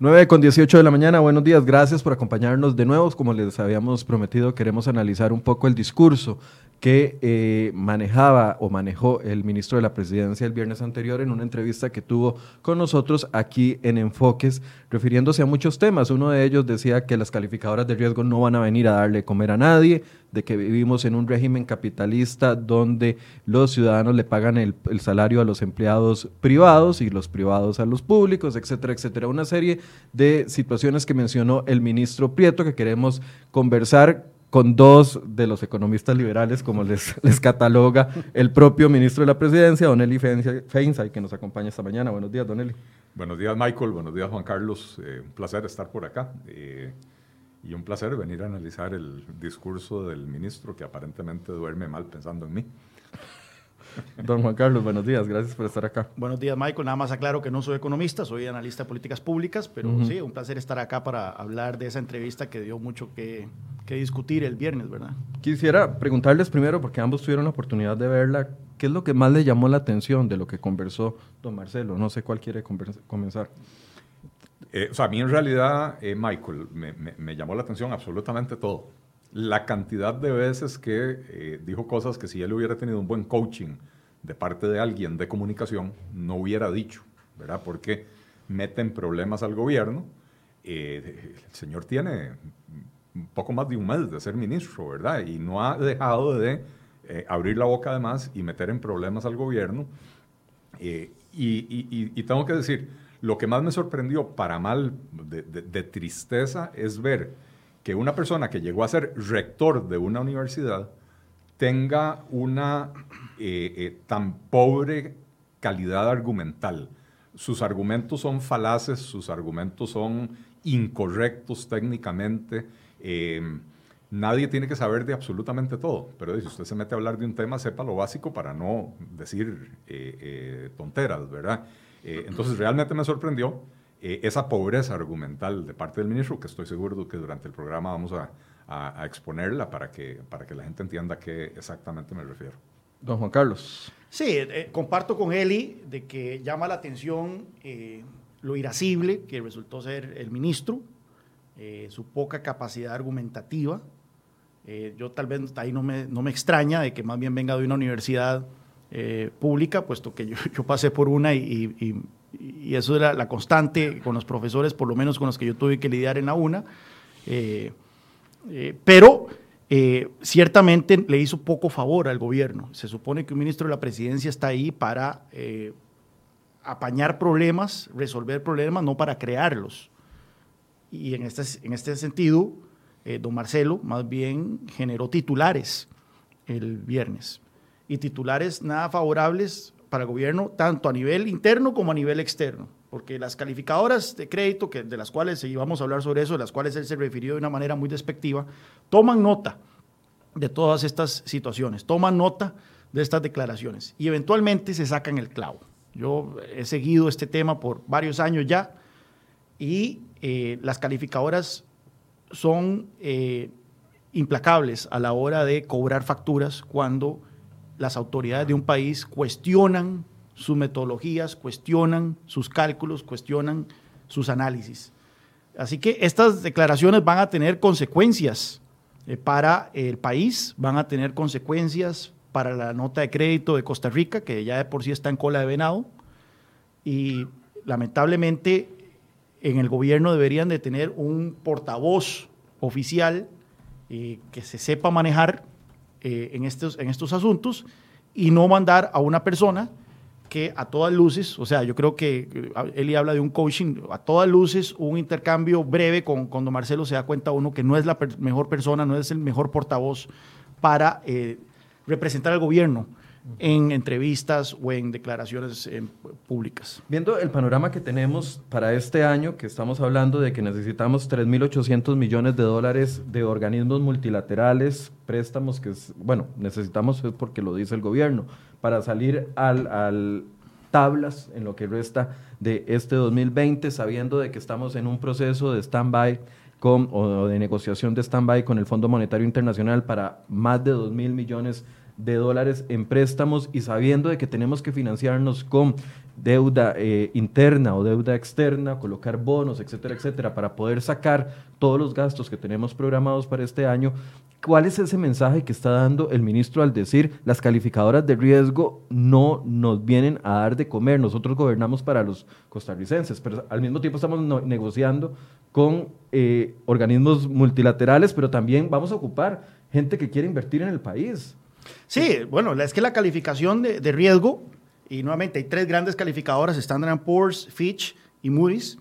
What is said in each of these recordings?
9 con 18 de la mañana, buenos días, gracias por acompañarnos de nuevo. Como les habíamos prometido, queremos analizar un poco el discurso que eh, manejaba o manejó el ministro de la Presidencia el viernes anterior en una entrevista que tuvo con nosotros aquí en Enfoques, refiriéndose a muchos temas. Uno de ellos decía que las calificadoras de riesgo no van a venir a darle comer a nadie, de que vivimos en un régimen capitalista donde los ciudadanos le pagan el, el salario a los empleados privados y los privados a los públicos, etcétera, etcétera. Una serie de situaciones que mencionó el ministro Prieto que queremos conversar con dos de los economistas liberales, como les, les cataloga el propio ministro de la Presidencia, Don Eli Feinsay, que nos acompaña esta mañana. Buenos días, Don Eli. Buenos días, Michael. Buenos días, Juan Carlos. Eh, un placer estar por acá. Eh, y un placer venir a analizar el discurso del ministro que aparentemente duerme mal pensando en mí. Don Juan Carlos, buenos días, gracias por estar acá. Buenos días, Michael. Nada más aclaro que no soy economista, soy analista de políticas públicas, pero sí, un placer estar acá para hablar de esa entrevista que dio mucho que, que, discutir el viernes, ¿verdad? Quisiera preguntarles primero, porque ambos tuvieron la oportunidad de verla, ¿qué es lo que más le llamó la atención de lo que conversó don Marcelo? No sé cuál quiere comenzar. Eh, o sea, a mí en realidad, eh, Michael, me, me, llamó la atención absolutamente todo. La cantidad de veces que eh, dijo cosas que si él hubiera tenido un buen coaching de parte de alguien de comunicación, no hubiera dicho, ¿verdad? Porque meten problemas al gobierno. Eh, el señor tiene un poco más de un mes de ser ministro, ¿verdad? Y no ha dejado de abrir la boca además y meter en problemas al gobierno. Y, y, y tengo que decir, lo que más me sorprendió, para mal de, tristeza, es ver que una persona que llegó a ser rector de una universidad tenga una eh, eh, tan pobre calidad argumental. Sus argumentos son falaces, sus argumentos son incorrectos técnicamente. Eh, nadie tiene que saber de absolutamente todo, pero si usted se mete a hablar de un tema, sepa lo básico para no decir tonteras, ¿verdad? Eh, entonces, realmente me sorprendió eh, esa pobreza argumental de parte del ministro, que estoy seguro que durante el programa vamos a, a, a exponerla para que, para que la gente entienda a qué exactamente me refiero. Don Juan Carlos. Sí, eh, comparto con Eli de que llama la atención eh, lo irascible que resultó ser el ministro, eh, su poca capacidad argumentativa. yo tal vez ahí no me, no me extraña de que más bien venga de una universidad eh, pública, puesto que yo, yo, pasé por una y, y, y, eso era la constante con los profesores, por lo menos con los que yo tuve que lidiar en la UNA. Eh, eh, pero ciertamente le hizo poco favor al gobierno. Se supone que un ministro de la presidencia está ahí para apañar problemas, resolver problemas, no para crearlos. Y en este, en este sentido, don Marcelo más bien generó titulares el viernes y titulares nada favorables para el gobierno, tanto a nivel interno como a nivel externo. Porque las calificadoras de crédito, que, de las cuales y vamos a hablar sobre eso, de las cuales él se refirió de una manera muy despectiva, toman nota de todas estas situaciones, toman nota de estas declaraciones y eventualmente se sacan el clavo. Yo he seguido este tema por varios años ya y eh, las calificadoras son eh, implacables a la hora de cobrar facturas cuando las autoridades de un país cuestionan sus metodologías, cuestionan sus cálculos, cuestionan sus análisis. Así que estas declaraciones van a tener consecuencias eh, para el país, van a tener consecuencias para la nota de crédito de Costa Rica, que ya de por sí está en cola de venado, y lamentablemente en el gobierno deberían de tener un portavoz oficial eh, que se sepa manejar eh, en, estos, en estos asuntos y no mandar a una persona que a todas luces, o sea, yo creo que Eli habla de un coaching, a todas luces, un intercambio breve con, con Marcelo, se da cuenta uno que no es la per mejor persona, no es el mejor portavoz para eh, representar al gobierno en entrevistas o en declaraciones eh, públicas. Viendo el panorama que tenemos para este año, que estamos hablando de que necesitamos 3.800 millones de dólares de organismos multilaterales, préstamos que, es, bueno, necesitamos es porque lo dice el gobierno, para salir al, al tablas en lo que resta de este 2020, sabiendo de que estamos en un proceso de stand-by o de negociación de stand-by con el Fondo Monetario Internacional para más de 2 mil millones de dólares en préstamos y sabiendo de que tenemos que financiarnos con deuda eh, interna o deuda externa, colocar bonos, etcétera, etcétera, para poder sacar todos los gastos que tenemos programados para este año, ¿cuál es ese mensaje que está dando el ministro al decir las calificadoras de riesgo no nos vienen a dar de comer, nosotros gobernamos para los costarricenses, pero al mismo tiempo estamos negociando con eh, organismos multilaterales, pero también vamos a ocupar gente que quiere invertir en el país? Sí, bueno, es que la calificación de, riesgo y nuevamente hay tres grandes calificadoras, Standard Poor's, Fitch y Moody's.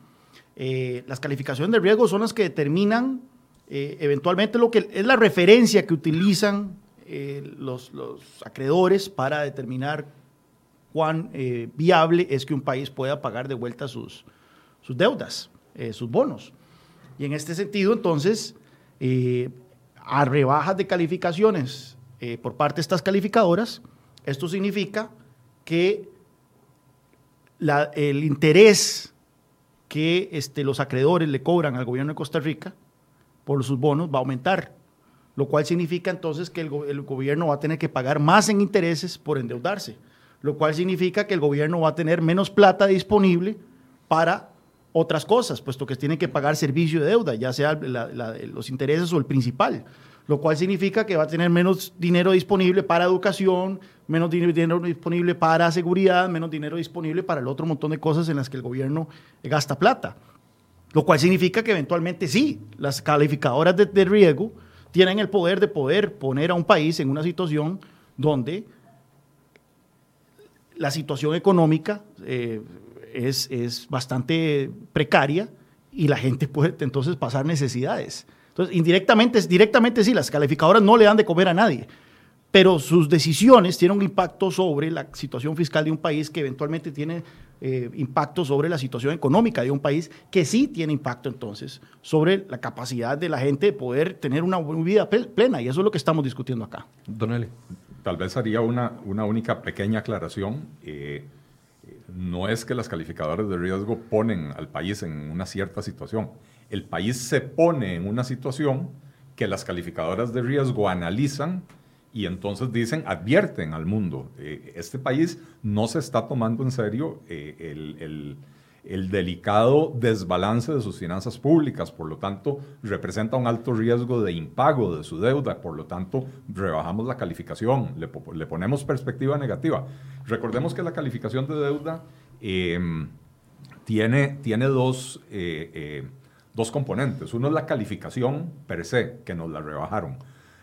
Eh, las calificaciones de riesgo son las que determinan eh, eventualmente lo que es la referencia que utilizan eh, los, acreedores para determinar cuán viable es que un país pueda pagar de vuelta sus, sus deudas, sus bonos. Y en este sentido, entonces, a rebajas de calificaciones por parte de estas calificadoras, esto significa que el interés que este, los acreedores le cobran al gobierno de Costa Rica por sus bonos va a aumentar, lo cual significa entonces que el, gobierno va a tener que pagar más en intereses por endeudarse, lo cual significa que el gobierno va a tener menos plata disponible para otras cosas, puesto que tiene que pagar servicio de deuda, ya sea los intereses o el principal lo cual significa que va a tener menos dinero disponible para educación, menos dinero disponible para seguridad, menos dinero disponible para el otro montón de cosas en las que el gobierno gasta plata. Lo cual significa que eventualmente sí, las calificadoras de, riesgo tienen el poder de poder poner a un país en una situación donde la situación económica eh, es, es bastante precaria y la gente puede entonces pasar necesidades. Entonces, indirectamente, directamente sí, las calificadoras no le dan de comer a nadie, pero sus decisiones tienen un impacto sobre la situación fiscal de un país que eventualmente tiene eh, impacto sobre la situación económica de un país que sí tiene impacto entonces sobre la capacidad de la gente de poder tener una vida plena y eso es lo que estamos discutiendo acá. Don Tal vez haría una, una única pequeña aclaración. Eh, no es que las calificadoras de riesgo ponen al país en una cierta situación el país se pone en una situación que las calificadoras de riesgo analizan y entonces dicen, advierten al mundo, eh, este país no se está tomando en serio eh, el, delicado desbalance de sus finanzas públicas, por lo tanto representa un alto riesgo de impago de su deuda, por lo tanto rebajamos la calificación, le, ponemos perspectiva negativa. Recordemos que la calificación de deuda em, tiene, tiene dos eh, dos componentes. Uno es la calificación per se, que nos la rebajaron.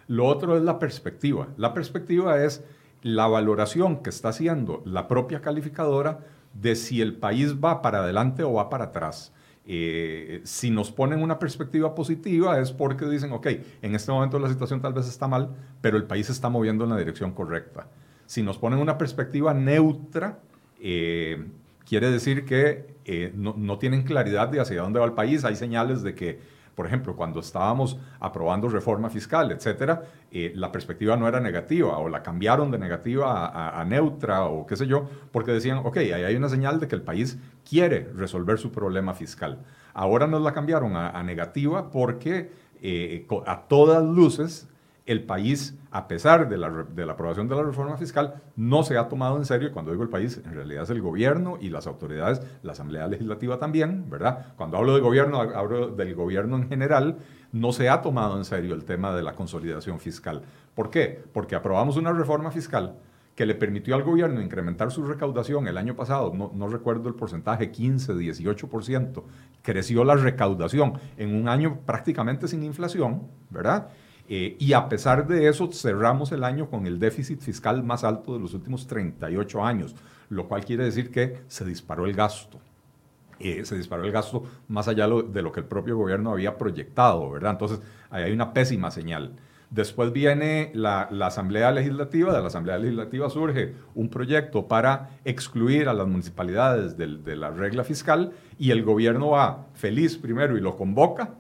Lo otro es la perspectiva. La perspectiva es la valoración que está haciendo la propia calificadora de si el país va para adelante o va para atrás. Eh, si nos ponen una perspectiva positiva es porque dicen, ok, en este momento la situación tal vez está mal, pero el país se está moviendo en la dirección correcta. Si nos ponen una perspectiva neutra, eh, quiere decir que eh, no, tienen claridad de hacia dónde va el país. Hay señales de que, por ejemplo, cuando estábamos aprobando reforma fiscal, etcétera, eh, la perspectiva no era negativa o la cambiaron de negativa a, neutra o qué sé yo, porque decían, ok, ahí hay una señal de que el país quiere resolver su problema fiscal. Ahora nos la cambiaron a, negativa porque eh, a todas luces el país, a pesar de la, aprobación de la reforma fiscal, no se ha tomado en serio, cuando digo el país, en realidad es el gobierno y las autoridades, la Asamblea Legislativa también, ¿verdad? Cuando hablo de gobierno, hablo del gobierno en general, no se ha tomado en serio el tema de la consolidación fiscal. ¿Por qué? Porque aprobamos una reforma fiscal que le permitió al gobierno incrementar su recaudación el año pasado, no, no, recuerdo el porcentaje, 15, 18%, creció la recaudación en un año prácticamente sin inflación, ¿verdad? Eh, y a pesar de eso, cerramos el año con el déficit fiscal más alto de los últimos 38 años, lo cual quiere decir que se disparó el gasto. Eh, se disparó el gasto más allá de lo que el propio gobierno había proyectado, ¿verdad? Entonces, ahí hay una pésima señal. Después viene la, Asamblea Legislativa, de la Asamblea Legislativa surge un proyecto para excluir a las municipalidades de la regla fiscal y el gobierno va feliz primero y lo convoca,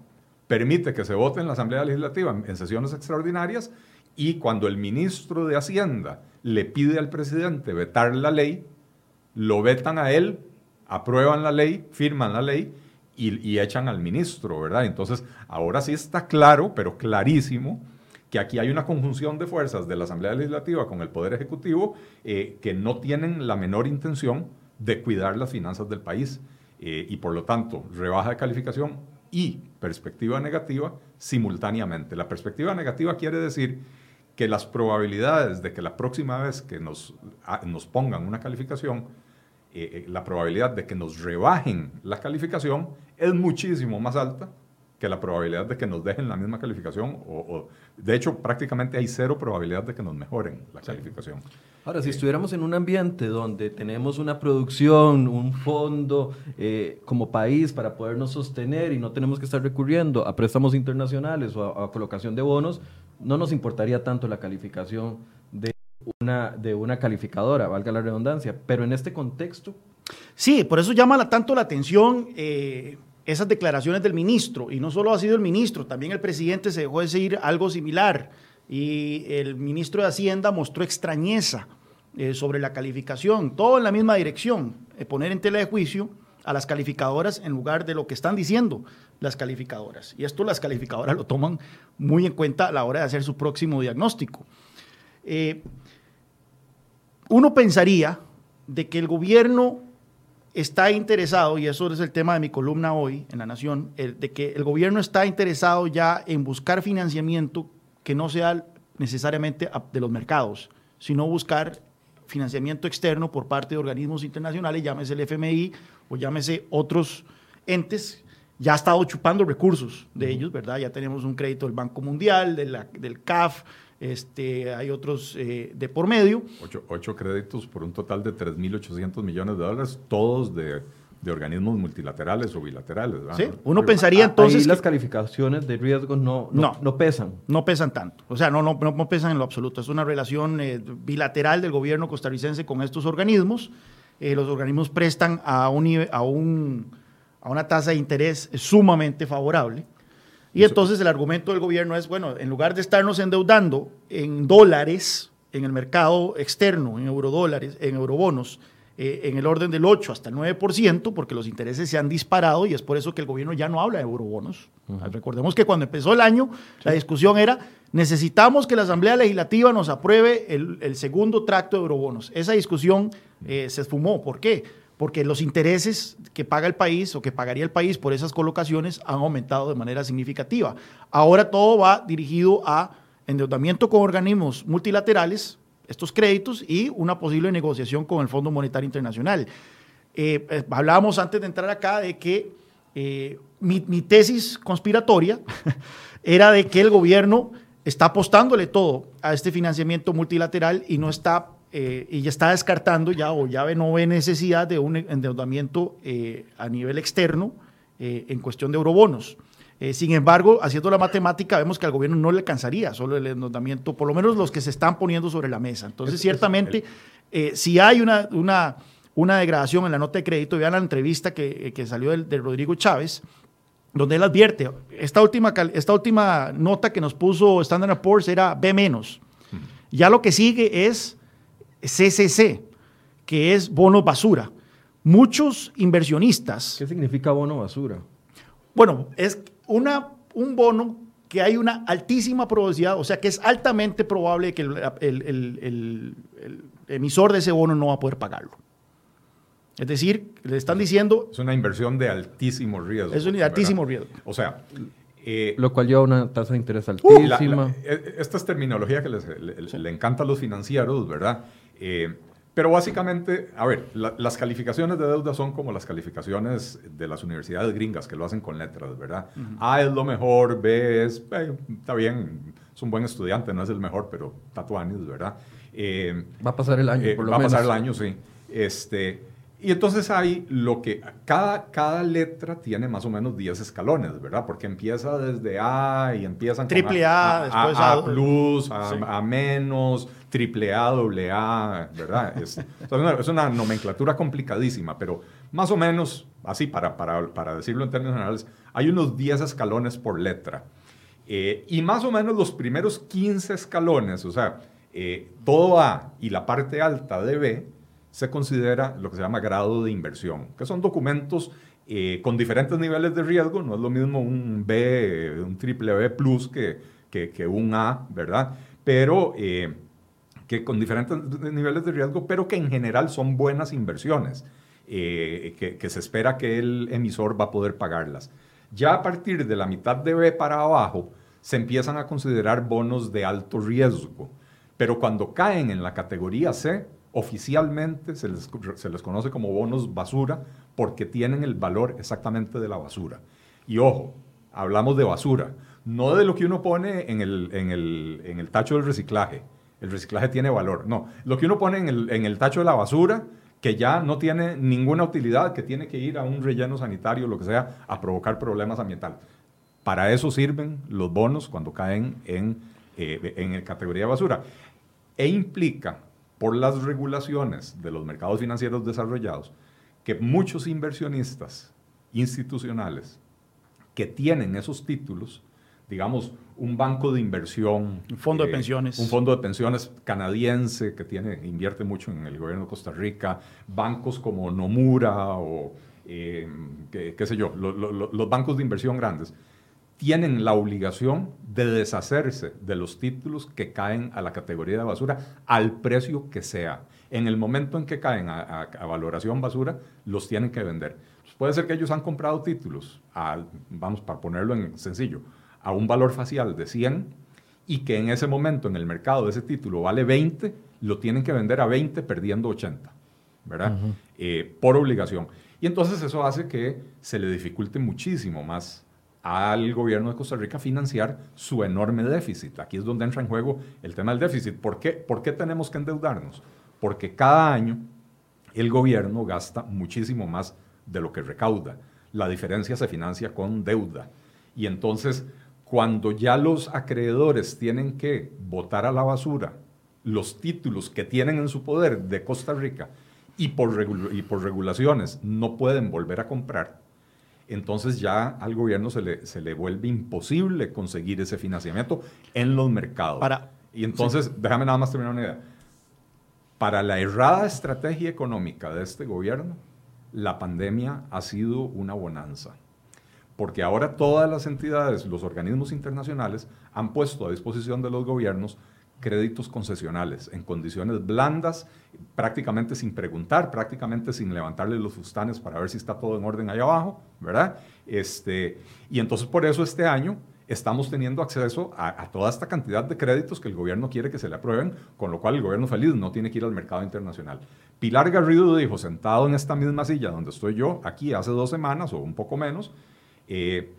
permite que se vote en la Asamblea Legislativa en, sesiones extraordinarias y cuando el ministro de Hacienda le pide al presidente vetar la ley, lo vetan a él, aprueban la ley, firman la ley y, echan al ministro, ¿verdad? Entonces, ahora sí está claro, pero clarísimo, que aquí hay una conjunción de fuerzas de la Asamblea Legislativa con el Poder Ejecutivo eh, que no tienen la menor intención de cuidar las finanzas del país eh, y por lo tanto rebaja de calificación y perspectiva negativa simultáneamente. La perspectiva negativa quiere decir que las probabilidades de que la próxima vez que nos, ah, nos pongan una calificación, eh, la probabilidad de que nos rebajen la calificación es muchísimo más alta que la probabilidad de que nos dejen la misma calificación, o, de hecho prácticamente hay cero probabilidad de que nos mejoren la calificación. Ahora, si estuviéramos en un ambiente donde tenemos una producción, un fondo eh, como país para podernos sostener y no tenemos que estar recurriendo a préstamos internacionales o a, colocación de bonos, no nos importaría tanto la calificación de una, de una calificadora, valga la redundancia. Pero en este contexto... Sí, por eso llama tanto la atención. Eh, esas declaraciones del ministro, y no solo ha sido el ministro, también el presidente se dejó decir algo similar, y el ministro de Hacienda mostró extrañeza eh, sobre la calificación, todo en la misma dirección, eh, poner en tela de juicio a las calificadoras en lugar de lo que están diciendo las calificadoras. Y esto las calificadoras lo toman muy en cuenta a la hora de hacer su próximo diagnóstico. Eh, uno pensaría de que el gobierno está interesado, y eso es el tema de mi columna hoy en La Nación, de que el gobierno está interesado ya en buscar financiamiento que no sea necesariamente de los mercados, sino buscar financiamiento externo por parte de organismos internacionales, llámese el FMI o llámese otros entes, ya ha estado chupando recursos de ellos, ¿verdad? Ya tenemos un crédito del Banco Mundial, del CAF, este, hay otros eh, de por medio. Ocho, créditos por un total de 3.800 millones de dólares, todos de, organismos multilaterales o bilaterales. Sí, uno pensaría entonces... Ahí las calificaciones de riesgo no, no, no, pesan. No pesan tanto. O sea, no, no, no pesan en lo absoluto. Es una relación eh, bilateral del gobierno costarricense con estos organismos. Eh, los organismos prestan a, un, a, un, a una tasa de interés sumamente favorable. Y entonces el argumento del gobierno es, bueno, en lugar de estarnos endeudando en dólares en el mercado externo, en eurodólares, en eurobonos, eh, en el orden del 8 hasta el 9%, porque los intereses se han disparado y es por eso que el gobierno ya no habla de eurobonos. Recordemos que cuando empezó el año, la discusión era, necesitamos que la Asamblea Legislativa nos apruebe el, segundo tracto de eurobonos. Esa discusión eh, se esfumó. ¿Por qué? Porque los intereses que paga el país o que pagaría el país por esas colocaciones han aumentado de manera significativa. Ahora todo va dirigido a endeudamiento con organismos multilaterales, estos créditos, y una posible negociación con el Fondo Monetario Internacional. Eh, eh, hablábamos antes de entrar acá de que eh, mi, mi, tesis conspiratoria era de que el gobierno está apostándole todo a este financiamiento multilateral y no está eh, y ya está descartando ya o ya no ve necesidad de un endeudamiento eh, a nivel externo eh, en cuestión de eurobonos. sin embargo, haciendo la matemática, vemos que al gobierno no le alcanzaría solo el endeudamiento, por lo menos los que se están poniendo sobre la mesa. Entonces, ciertamente, si hay una, una, una, degradación en la nota de crédito, vean la entrevista que, que salió de Rodrigo Chávez, donde él advierte, esta última, esta última nota que nos puso Standard Poor's era B-. Ya lo que sigue es CCC, que es bono basura. Muchos inversionistas. ¿Qué significa bono basura? Bueno, es una, un bono que hay una altísima probabilidad, o sea que es altamente probable que el, emisor de ese bono no va a poder pagarlo. Es decir, le están diciendo... Es una inversión de altísimo riesgo. Es un altísimo riesgo. O sea, eh, lo cual lleva una tasa de interés altísima. Eh, esta es terminología que le, encanta a los financieros, ¿verdad? Eh, pero básicamente, a ver, las calificaciones de deuda son como las calificaciones de las universidades gringas que lo hacen con letras, ¿verdad? A es lo mejor, B es, está bien, es un buen estudiante, no es el mejor, pero tatuanis, ¿verdad? va a pasar el año, por lo Va a pasar el año, sí. Este, y entonces hay lo que cada, cada letra tiene más o menos 10 escalones, ¿verdad? Porque empieza desde A y empiezan triple a, después a, a, plus, a, menos, triple A, doble A, ¿verdad? Es, es, una, nomenclatura complicadísima, pero más o menos, así para, para, para decirlo en términos generales, hay unos 10 escalones por letra. Eh, y más o menos los primeros 15 escalones, o sea, eh, todo A y la parte alta de B, se considera lo que se llama grado de inversión, que son documentos eh, con diferentes niveles de riesgo. No es lo mismo un B, un triple B plus que, que, que un A, ¿verdad? Pero eh, que con diferentes niveles de riesgo, pero que en general son buenas inversiones, eh, que, que se espera que el emisor va a poder pagarlas. Ya a partir de la mitad de B para abajo, se empiezan a considerar bonos de alto riesgo. Pero cuando caen en la categoría C, oficialmente se les, se les, conoce como bonos basura porque tienen el valor exactamente de la basura. Y ojo, hablamos de basura, no de lo que uno pone en el, en el, en el tacho del reciclaje. El reciclaje tiene valor. No, lo que uno pone en el, el tacho de la basura, que ya no tiene ninguna utilidad, que tiene que ir a un relleno sanitario, lo que sea, a provocar problemas ambientales. Para eso sirven los bonos cuando caen en, eh, en categoría de basura. E implica, por las regulaciones de los mercados financieros desarrollados, que muchos inversionistas institucionales que tienen esos títulos, digamos, un banco de inversión. Un fondo de eh, pensiones. Un fondo de pensiones canadiense que tiene, invierte mucho en el gobierno de Costa Rica, bancos como Nomura o eh, qué, sé yo, los bancos de inversión grandes, tienen la obligación de deshacerse de los títulos que caen a la categoría de basura al precio que sea. En el momento en que caen a, valoración basura, los tienen que vender. puede ser que ellos han comprado títulos, vamos, para ponerlo en sencillo, a un valor facial de 100 y que en ese momento en el mercado ese título vale 20, lo tienen que vender a 20 perdiendo 80, ¿verdad? Eh, por obligación. Y entonces eso hace que se le dificulte muchísimo más al gobierno de Costa Rica financiar su enorme déficit. Aquí es donde entra en juego el tema del déficit. ¿Por qué, ¿Por qué tenemos que endeudarnos? Porque cada año el gobierno gasta muchísimo más de lo que recauda. La diferencia se financia con deuda. Y entonces, cuando ya los acreedores tienen que votar a la basura los títulos que tienen en su poder de Costa Rica y por, y por regulaciones no pueden volver a comprar, entonces ya al gobierno se le, se le vuelve imposible conseguir ese financiamiento en los mercados. Para, y entonces, déjame nada más terminar una idea. Para la errada estrategia económica de este gobierno, la pandemia ha sido una bonanza. Porque ahora todas las entidades, los organismos internacionales han puesto a disposición de los gobiernos créditos concesionales en condiciones blandas, prácticamente sin preguntar, prácticamente sin levantarle los fustanes para ver si está todo en orden ahí abajo, ¿verdad? Este, y entonces por eso este año estamos teniendo acceso a, toda esta cantidad de créditos que el gobierno quiere que se le aprueben, con lo cual el gobierno feliz no tiene que ir al mercado internacional. Pilar Garrido dijo, sentado en esta misma silla donde estoy yo, aquí hace dos semanas o un poco menos, eh,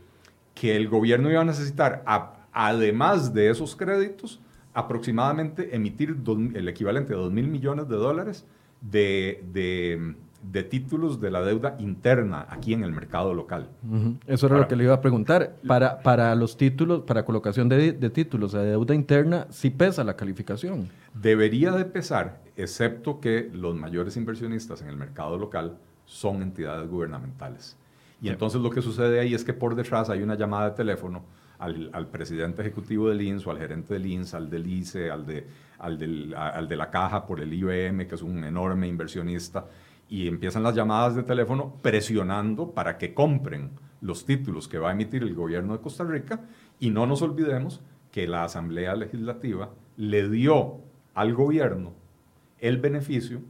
que el gobierno iba a necesitar, además de esos créditos, aproximadamente emitir el equivalente a 2 mil millones de dólares de, de, títulos de la deuda interna aquí en el mercado local. Eso era lo que le iba a preguntar. Para, para los títulos, para colocación de, de títulos de deuda interna, ¿sí pesa la calificación? Debería de pesar, excepto que los mayores inversionistas en el mercado local son entidades gubernamentales. Y entonces lo que sucede ahí es que por detrás hay una llamada de teléfono al, presidente ejecutivo del INS o al gerente del INS, al del ICE, al de, al, al de la caja por el IBM, que es un enorme inversionista, y empiezan las llamadas de teléfono presionando para que compren los títulos que va a emitir el gobierno de Costa Rica. Y no nos olvidemos que la Asamblea Legislativa le dio al gobierno el beneficio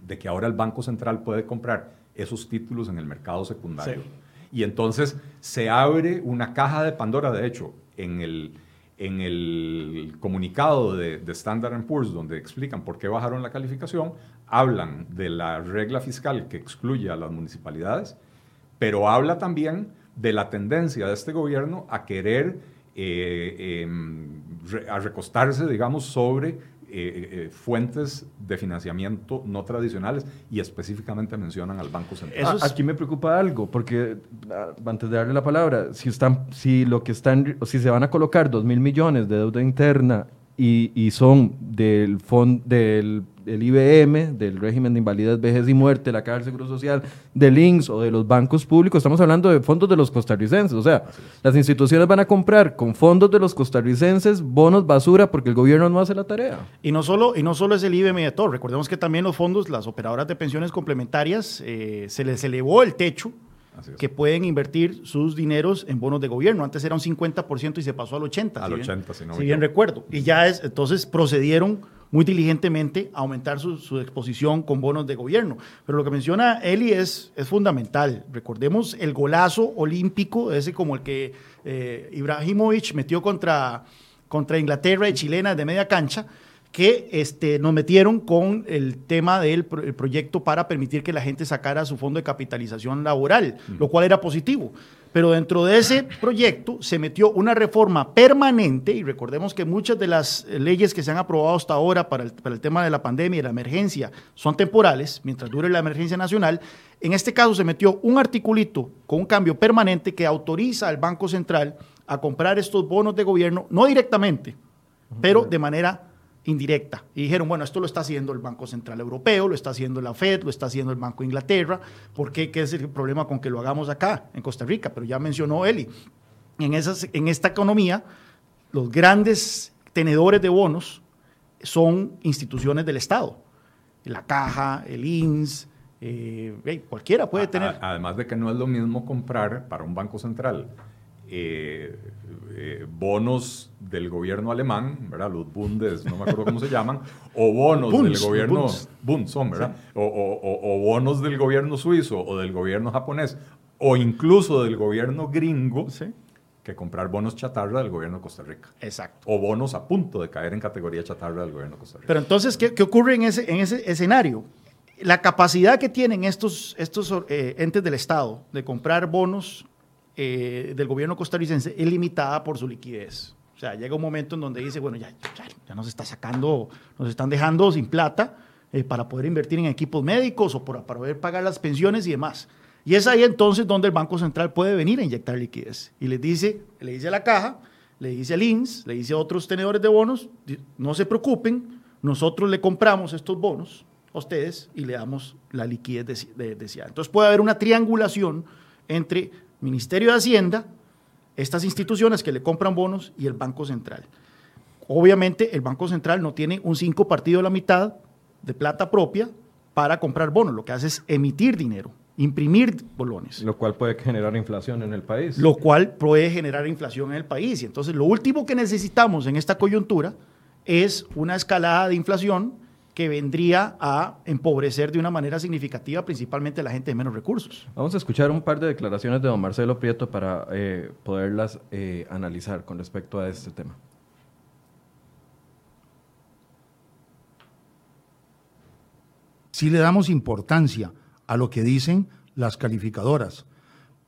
de que ahora el Banco Central puede comprar esos títulos en el mercado secundario. Y entonces se abre una caja de Pandora, de hecho, en el, en el comunicado de, de, Standard Poor's, donde explican por qué bajaron la calificación, hablan de la regla fiscal que excluye a las municipalidades, pero habla también de la tendencia de este gobierno a querer eh, em, a recostarse, digamos, sobre eh, eh, eh, fuentes de financiamiento no tradicionales y específicamente mencionan al Banco Central. Aquí me preocupa algo, porque ah, antes de darle la palabra, si, están, si lo que están, si se van a colocar 2 mil millones de deuda interna y, y son del, fond, del del IBM, del régimen de invalidez, vejez y muerte, la Caja del Seguro Social, del INSS o de los bancos públicos, estamos hablando de fondos de los costarricenses. O sea, las instituciones van a comprar con fondos de los costarricenses bonos basura porque el gobierno no hace la tarea. Y no solo, y no solo es el IBM de todo, recordemos que también los fondos, las operadoras de pensiones complementarias, eh, se les elevó el techo que pueden invertir sus dineros en bonos de gobierno. Antes era un 50% y se pasó al 80%. Al si 80%, si no Si bien recuerdo. Y ya es, entonces procedieron muy diligentemente a aumentar su, exposición con bonos de gobierno. Pero lo que menciona Eli es, es fundamental. Recordemos el golazo olímpico, ese como el que eh, Ibrahimovic metió contra, contra Inglaterra y chilena de media cancha que este, nos metieron con el tema del proyecto para permitir que la gente sacara su fondo de capitalización laboral, lo cual era positivo. Pero dentro de ese proyecto se metió una reforma permanente, y recordemos que muchas de las leyes que se han aprobado hasta ahora para el, para el tema de la pandemia y la emergencia son temporales, mientras dure la emergencia nacional. En este caso se metió un articulito con un cambio permanente que autoriza al Banco Central a comprar estos bonos de gobierno, no directamente, pero de manera indirecta. Y dijeron, bueno, esto lo está haciendo el Banco Central Europeo, lo está haciendo la Fed, lo está haciendo el Banco de Inglaterra. ¿Por qué? ¿Qué es el problema con que lo hagamos acá, en Costa Rica? Pero ya mencionó Eli. En, esas, en esta economía, los grandes tenedores de bonos son instituciones del Estado. La Caja, el INS, eh, cualquiera puede tener. Además de que no es lo mismo comprar para un banco central eh, eh, bonos del gobierno alemán, ¿verdad? Los Bundes, no me acuerdo cómo se llaman, o bonos del gobierno, Bunds. son, ¿verdad? O, bonos del gobierno suizo o del gobierno japonés, o incluso del gobierno gringo, que comprar bonos chatarra del gobierno de Costa Rica. Exacto. O bonos a punto de caer en categoría chatarra del gobierno de Costa Rica. Pero entonces, ¿qué, ocurre en ese, en ese escenario? La capacidad que tienen estos, estos eh, entes del Estado de comprar bonos eh, del gobierno costarricense es limitada por su liquidez. O sea, llega un momento en donde dice, bueno, ya, ya, nos está sacando, nos están dejando sin plata eh, para poder invertir en equipos médicos o para poder pagar las pensiones y demás. Y es ahí entonces donde el Banco Central puede venir a inyectar liquidez. Y les dice, le dice a la caja, le dice al INS, le dice a otros tenedores de bonos, no se preocupen, nosotros le compramos estos bonos a ustedes y le damos la liquidez deseada. Entonces puede haber una triangulación entre Ministerio de Hacienda, estas instituciones que le compran bonos y el Banco Central. Obviamente el Banco Central no tiene un 5 partido a la mitad de plata propia para comprar bonos, lo que hace es emitir dinero, imprimir bolones. Lo cual puede generar inflación en el país. Lo cual puede generar inflación en el país. Y entonces lo último que necesitamos en esta coyuntura es una escalada de inflación que vendría a empobrecer de una manera significativa principalmente a la gente de menos recursos. Vamos a escuchar un par de declaraciones de don Marcelo Prieto para eh, poderlas eh, analizar con respecto a este tema. Si le damos importancia a lo que dicen las calificadoras,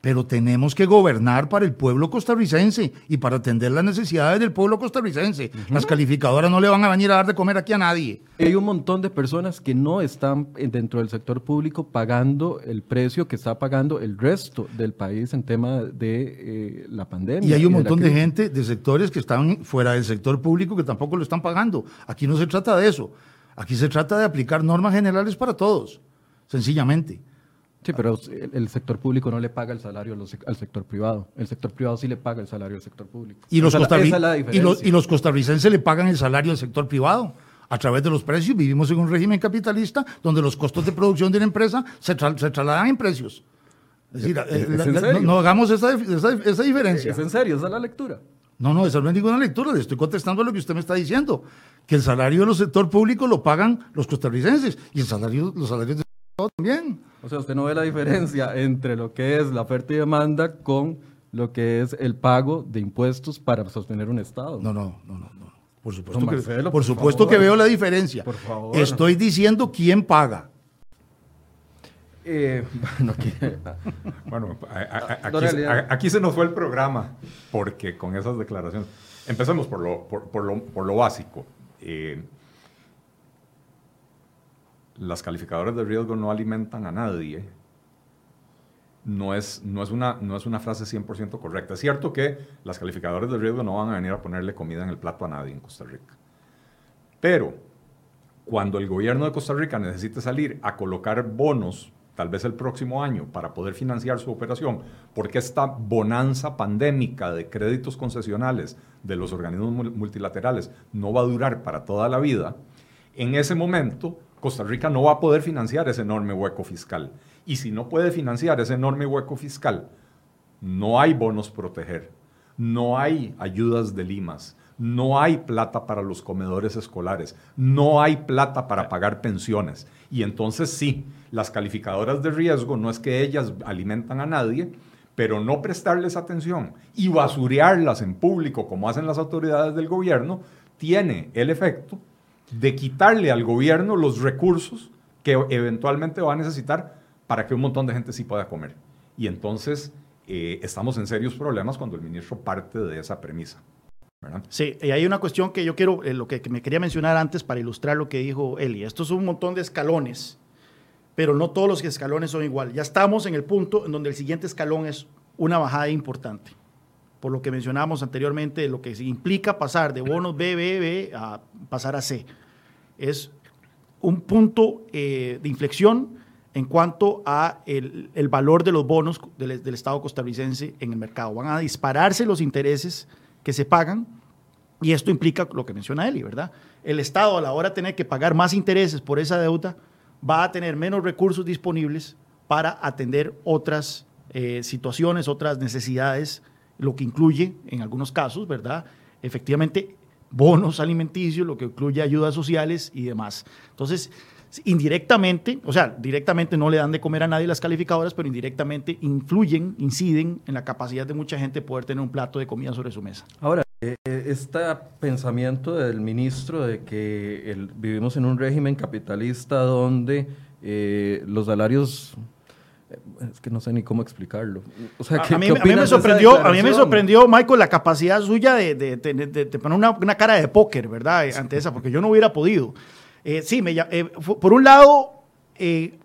pero tenemos que gobernar para el pueblo costarricense y para atender las necesidades del pueblo costarricense. Las calificadoras no le van a venir a dar de comer aquí a nadie. Hay un montón de personas que no están dentro del sector público pagando el precio que está pagando el resto del país en tema de eh, la pandemia. Y hay un montón de, de gente de sectores que están fuera del sector público que tampoco lo están pagando. Aquí no se trata de eso. Aquí se trata de aplicar normas generales para todos, sencillamente. Sí, pero el sector público no le paga el salario al sector privado. El sector privado sí le paga el salario al sector público. Y los, y los, costarricenses le pagan el salario al sector privado a través de los precios. Vivimos en un régimen capitalista donde los costos de producción de una empresa se, trasladan en precios. Es decir, eh, no, hagamos esa, esa, diferencia. ¿Es en serio? ¿Esa es la lectura? No, no, esa no es ninguna lectura. Le estoy contestando lo que usted me está diciendo. Que el salario del sector público lo pagan los costarricenses y el salario, los salarios de también. O sea, usted no ve la diferencia entre lo que es la oferta y demanda con lo que es el pago de impuestos para sostener un Estado. No, no, no, no. Por supuesto, que, por supuesto que veo la diferencia. Por favor. Estoy diciendo quién paga. Eh, bueno, aquí, se nos fue el programa, porque con esas declaraciones. Empecemos por lo, por, lo, por lo básico. Eh, las calificadoras de riesgo no alimentan a nadie, no es, no es, una, no es una frase 100% correcta. Es cierto que las calificadoras de riesgo no van a venir a ponerle comida en el plato a nadie en Costa Rica. Pero cuando el gobierno de Costa Rica necesite salir a colocar bonos, tal vez el próximo año, para poder financiar su operación, porque esta bonanza pandémica de créditos concesionales de los organismos multilaterales no va a durar para toda la vida, en ese momento Costa Rica no va a poder financiar ese enorme hueco fiscal. Y si no puede financiar ese enorme hueco fiscal, no hay bonos proteger, no hay ayudas de limas, no hay plata para los comedores escolares, no hay plata para pagar pensiones. Y entonces sí, las calificadoras de riesgo no es que ellas alimentan a nadie, pero no prestarles atención y basurearlas en público como hacen las autoridades del gobierno, tiene el efecto de quitarle al gobierno los recursos que eventualmente va a necesitar para que un montón de gente sí pueda comer. Y entonces eh, estamos en serios problemas cuando el ministro parte de esa premisa. Sí, y hay una cuestión que yo quiero, eh, lo que, me quería mencionar antes para ilustrar lo que dijo Eli. Esto es un montón de escalones, pero no todos los escalones son iguales. Ya estamos en el punto en donde el siguiente escalón es una bajada importante, por lo que mencionamos anteriormente, lo que implica pasar de bonos BBB a pasar a C. Es un punto eh, de inflexión en cuanto a el, valor de los bonos del, del Estado costarricense en el mercado. Van a dispararse los intereses que se pagan. Y esto implica lo que menciona Eli, ¿verdad? El Estado a la hora de tener que pagar más intereses por esa deuda va a tener menos recursos disponibles para atender otras eh, situaciones, otras necesidades, lo que incluye, en algunos casos, ¿verdad? Efectivamente, bonos alimenticios, lo que incluye ayudas sociales y demás. Entonces, indirectamente, o sea, directamente no le dan de comer a nadie las calificadoras, pero indirectamente influyen, inciden en la capacidad de mucha gente poder tener un plato de comida sobre su mesa. Ahora, eh, eh, este pensamiento del ministro de que vivimos en un régimen capitalista donde eh, los salarios es que no sé ni cómo explicarlo. a, mí, me sorprendió, a mí me sorprendió, Michael, la capacidad suya de, poner una, una, cara de póker, ¿verdad? Ante esa, porque yo no hubiera podido. Eh, sí, me, eh, por un lado, eh,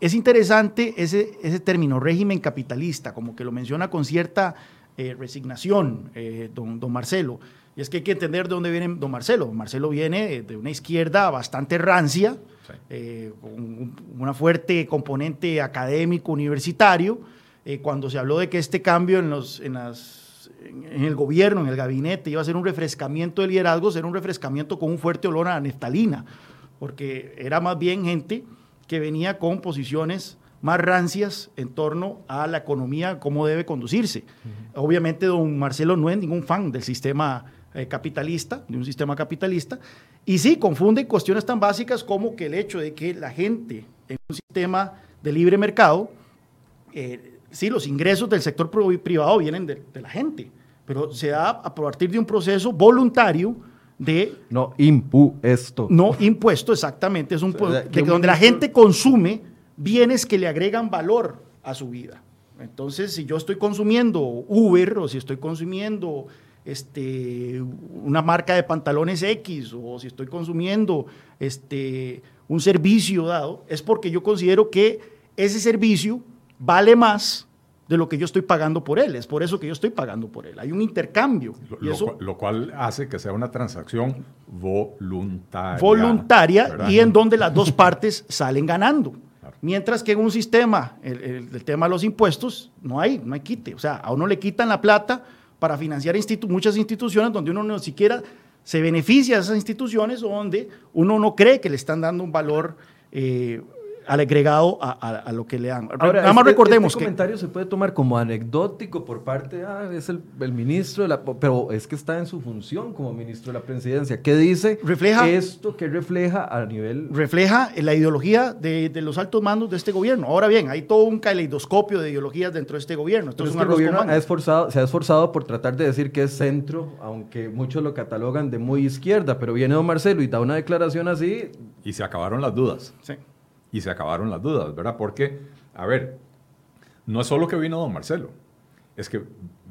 es interesante ese, ese término, régimen capitalista, como que lo menciona con cierta resignación don, don, Marcelo. Y es que hay que entender de dónde viene don Marcelo. Don Marcelo viene de una izquierda bastante rancia, con una fuerte componente académico universitario. cuando se habló de que este cambio en, los, en las en el gobierno, en el gabinete, iba a ser un refrescamiento de liderazgo, era un refrescamiento con un fuerte olor a neftalina porque era más bien gente que venía con posiciones más rancias en torno a la economía, cómo debe conducirse. Obviamente, don Marcelo no es ningún fan del sistema eh, capitalista, de un sistema capitalista, y sí, confunde cuestiones tan básicas como que el hecho de que la gente en un sistema de libre mercado, eh, sí, los ingresos del sector privado vienen de, de la gente, pero se da a partir de un proceso voluntario de... No impuesto. No impuesto, exactamente. Es un de donde la gente consume bienes que le agregan valor a su vida. Entonces, si yo estoy consumiendo Uber o si estoy consumiendo este, una marca de pantalones X o si estoy consumiendo este, un servicio dado, es porque yo considero que ese servicio vale más de lo que yo estoy pagando por él. Es por eso que yo estoy pagando por él. Hay un intercambio. Lo, cual, hace que sea una transacción voluntaria. Voluntaria y en donde las dos partes salen ganando. Mientras que en un sistema, el, tema de los impuestos, no hay, no hay quite. O sea, a uno le quitan la plata para financiar muchas instituciones donde uno no siquiera se beneficia de esas instituciones o donde uno no cree que le están dando un valor eh, al agregado a, lo que le dan. Ahora, Nada más este, recordemos este comentario se puede tomar como anecdótico por parte, ah, es el, ministro de la... Pero es que está en su función como ministro de la presidencia. ¿Qué dice refleja, esto? ¿Qué refleja a nivel...? Refleja la ideología de, los altos mandos de este gobierno. Ahora bien, hay todo un caleidoscopio de ideologías dentro de este gobierno. Esto este gobierno ha esforzado, se ha esforzado por tratar de decir que es centro, aunque muchos lo catalogan de muy izquierda, pero viene don Marcelo y da una declaración así... Y se acabaron las dudas. Sí y se acabaron las dudas, ¿verdad? Porque, a ver, no es solo que vino don Marcelo, es que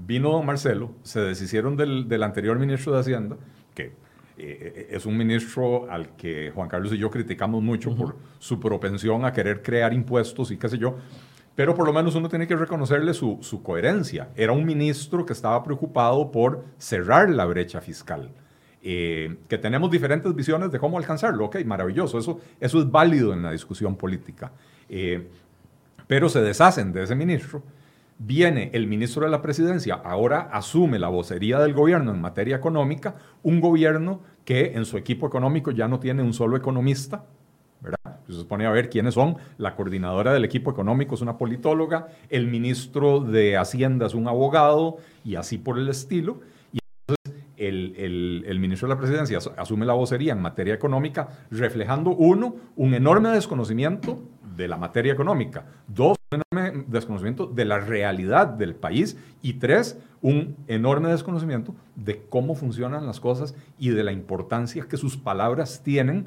vino don Marcelo, se deshicieron del, anterior ministro de Hacienda, que eh, es un ministro al que Juan Carlos y yo criticamos mucho por su propensión a querer crear impuestos y qué sé yo, pero por lo menos uno tiene que reconocerle su, su coherencia. Era un ministro que estaba preocupado por cerrar la brecha fiscal eh, que tenemos diferentes visiones de cómo alcanzarlo. Ok, maravilloso, eso, es válido en la discusión política. Eh, pero se deshacen de ese ministro. Viene el ministro de la presidencia, ahora asume la vocería del gobierno en materia económica, un gobierno que en su equipo económico ya no tiene un solo economista, ¿verdad? Se pone a ver quiénes son. La coordinadora del equipo económico es una politóloga, el ministro de Hacienda es un abogado y así por el estilo. El, el, ministro de la Presidencia asume la vocería en materia económica, reflejando, uno, un enorme desconocimiento de la materia económica, dos, un enorme desconocimiento de la realidad del país y tres, un enorme desconocimiento de cómo funcionan las cosas y de la importancia que sus palabras tienen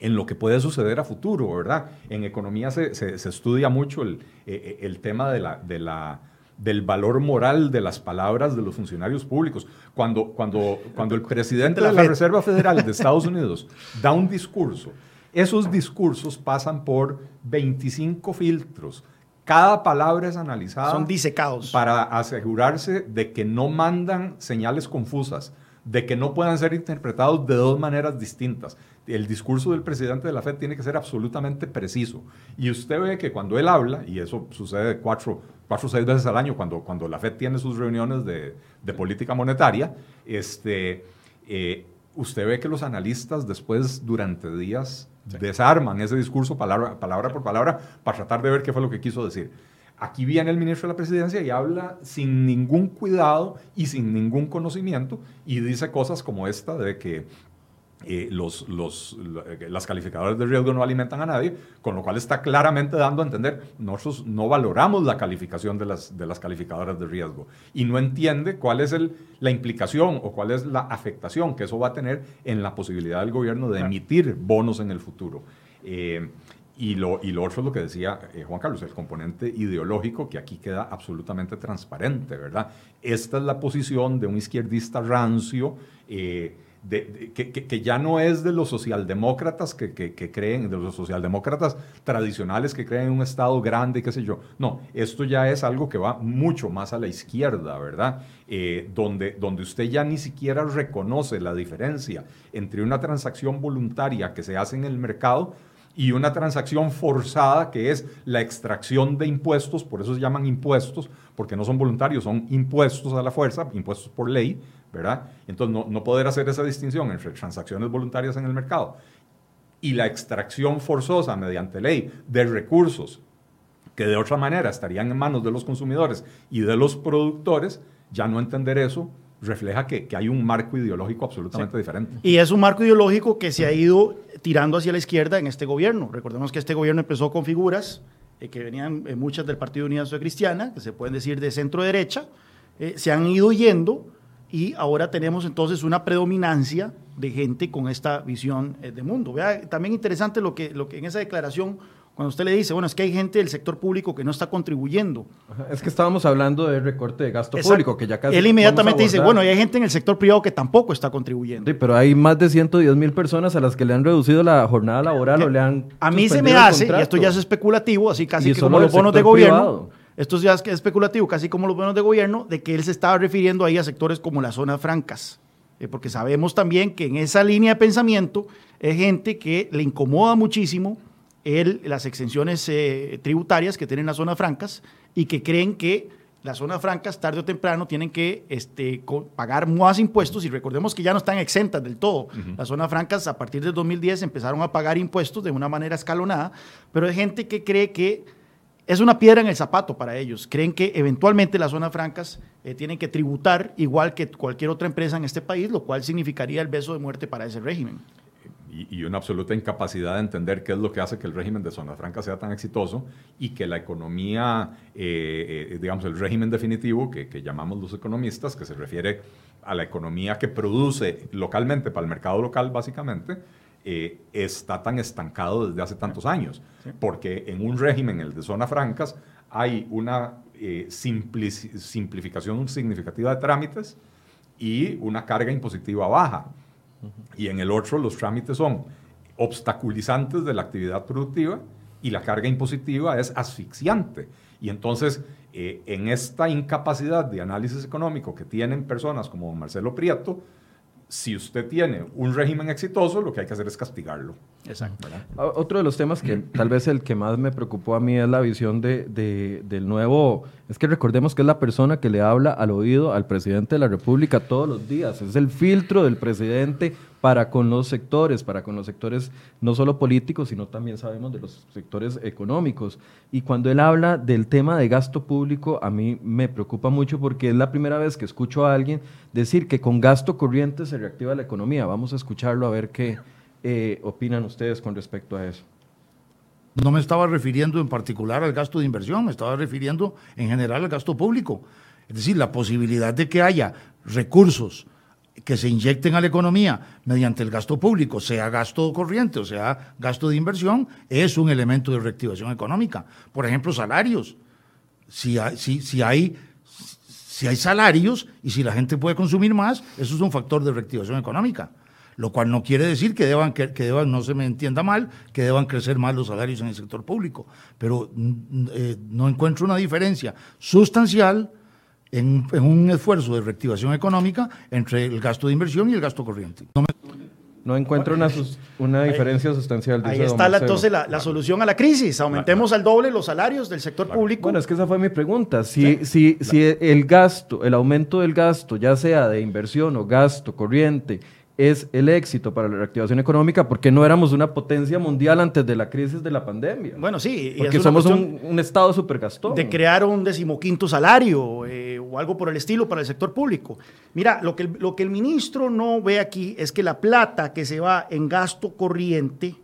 en lo que puede suceder a futuro, ¿verdad? En economía se, se, estudia mucho el, eh, el tema de la, de la, del valor moral de las palabras de los funcionarios públicos. Cuando, cuando, cuando el presidente de la Reserva Federal de Estados Unidos da un discurso, esos discursos pasan por 25 filtros. Cada palabra es analizada. Son disecados. Para asegurarse de que no mandan señales confusas, de que no puedan ser interpretados de dos maneras distintas el discurso del presidente de la Fed tiene que ser absolutamente preciso. Y usted ve que cuando él habla, y eso sucede cuatro, cuatro o seis veces al año cuando, cuando la Fed tiene sus reuniones de, de política monetaria, este, eh, usted ve que los analistas después, durante días, desarman ese discurso palabra, palabra por palabra para tratar de ver qué fue lo que quiso decir. Aquí viene el ministro de la presidencia y habla sin ningún cuidado y sin ningún conocimiento y dice cosas como esta de que eh, los, los, eh, las calificadoras de riesgo no alimentan a nadie, con lo cual está claramente dando a entender, nosotros no valoramos la calificación de las, de las calificadoras de riesgo y no entiende cuál es el, la implicación o cuál es la afectación que eso va a tener en la posibilidad del gobierno de emitir bonos en el futuro. Eh, y lo, y lo otro es lo que decía Juan Carlos, el componente ideológico que aquí queda absolutamente transparente, ¿verdad? Esta es la posición de un izquierdista rancio que, ya no es de los socialdemócratas que, creen, de los socialdemócratas tradicionales que creen en un Estado grande, qué sé yo. No, esto ya es algo que va mucho más a la izquierda, ¿verdad? Eh, donde, donde usted ya ni siquiera reconoce la diferencia entre una transacción voluntaria que se hace en el mercado y una transacción forzada que es la extracción de impuestos, por eso se llaman impuestos, porque no son voluntarios, son impuestos a la fuerza, impuestos por ley, ¿verdad? Entonces, no, poder hacer esa distinción entre transacciones voluntarias en el mercado y la extracción forzosa mediante ley de recursos que de otra manera estarían en manos de los consumidores y de los productores, ya no entender eso refleja que, hay un marco ideológico absolutamente diferente. Y es un marco ideológico que se ha ido tirando hacia la izquierda en este gobierno. Recordemos que este gobierno empezó con figuras eh, que venían eh, muchas del Partido Unidad Social Cristiana, que se pueden decir de centro derecha, eh, se han ido yendo y ahora tenemos entonces una predominancia de gente con esta visión eh, de mundo. Vea, también interesante lo que, lo que en esa declaración, cuando usted le dice, bueno, es que hay gente del sector público que no está contribuyendo. Es que estábamos hablando del recorte de gasto público, que ya casi... Él inmediatamente dice, bueno, y hay gente en el sector privado que tampoco está contribuyendo. Sí, pero hay más de 110 mil personas a las que le han reducido la jornada laboral o le han... A mí se me hace, y esto ya es especulativo, así casi como los bonos de gobierno. Esto ya es especulativo, casi como los bonos de gobierno, de que él se estaba refiriendo ahí a sectores como las zonas francas. Eh, porque sabemos también que en esa línea de pensamiento es gente que le incomoda muchísimo el, las exenciones eh, tributarias que tienen las zonas francas y que creen que las zonas francas tarde o temprano tienen que este, pagar más impuestos y recordemos que ya no están exentas del todo. Las zonas francas a partir del 2010 empezaron a pagar impuestos de una manera escalonada, pero hay gente que cree que es una piedra en el zapato para ellos. Creen que eventualmente las zonas francas eh, tienen que tributar igual que cualquier otra empresa en este país, lo cual significaría el beso de muerte para ese régimen. Y, una absoluta incapacidad de entender qué es lo que hace que el régimen de zonas francas sea tan exitoso y que la economía, eh, eh, digamos, el régimen definitivo que, que llamamos los economistas, que se refiere a la economía que produce localmente para el mercado local, básicamente, eh, está tan estancado desde hace tantos años. Porque en un régimen, el de zonas francas, hay una eh, simplificación significativa de trámites y una carga impositiva baja. Y en el otro, los trámites son obstaculizantes de la actividad productiva y la carga impositiva es asfixiante. Y entonces, eh, en esta incapacidad de análisis económico que tienen personas como Marcelo Prieto, si usted tiene un régimen exitoso, lo que hay que hacer es castigarlo. Exacto. Otro de los temas que tal vez el que más me preocupó a mí es la visión de, del nuevo, es que recordemos que es la persona que le habla al oído al presidente de la República todos los días, es el filtro del presidente para con los sectores, para con los sectores no solo políticos, sino también sabemos de los sectores económicos. Y cuando él habla del tema de gasto público, a mí me preocupa mucho porque es la primera vez que escucho a alguien decir que con gasto corriente se reactiva la economía. Vamos a escucharlo a ver qué eh, opinan ustedes con respecto a eso. No me estaba refiriendo en particular al gasto de inversión, me estaba refiriendo en general al gasto público. Es decir, la posibilidad de que haya recursos que se inyecten a la economía mediante el gasto público, sea gasto corriente o sea gasto de inversión, es un elemento de reactivación económica. Por ejemplo, salarios. Si hay, salarios y si la gente puede consumir más, eso es un factor de reactivación económica. Lo cual no quiere decir que deban, que, deban, no se me entienda mal, que deban crecer más los salarios en el sector público. Pero mm, eh, no encuentro una diferencia sustancial en, un esfuerzo de reactivación económica entre el gasto de inversión y el gasto corriente. No, encuentro una, una diferencia sustancial. Ahí está entonces la, solución a la crisis. Aumentemos al doble los salarios del sector público. Bueno, es que esa fue mi pregunta. Si, si, si el gasto, el aumento del gasto, ya sea de inversión o gasto corriente, es el éxito para la reactivación económica porque no éramos una potencia mundial antes de la crisis de la pandemia. Bueno, sí. porque somos un, un, Estado supergastón. De crear un decimoquinto salario eh, o algo por el estilo para el sector público. Mira, lo que, el, lo que el ministro no ve aquí es que la plata que se va en gasto corriente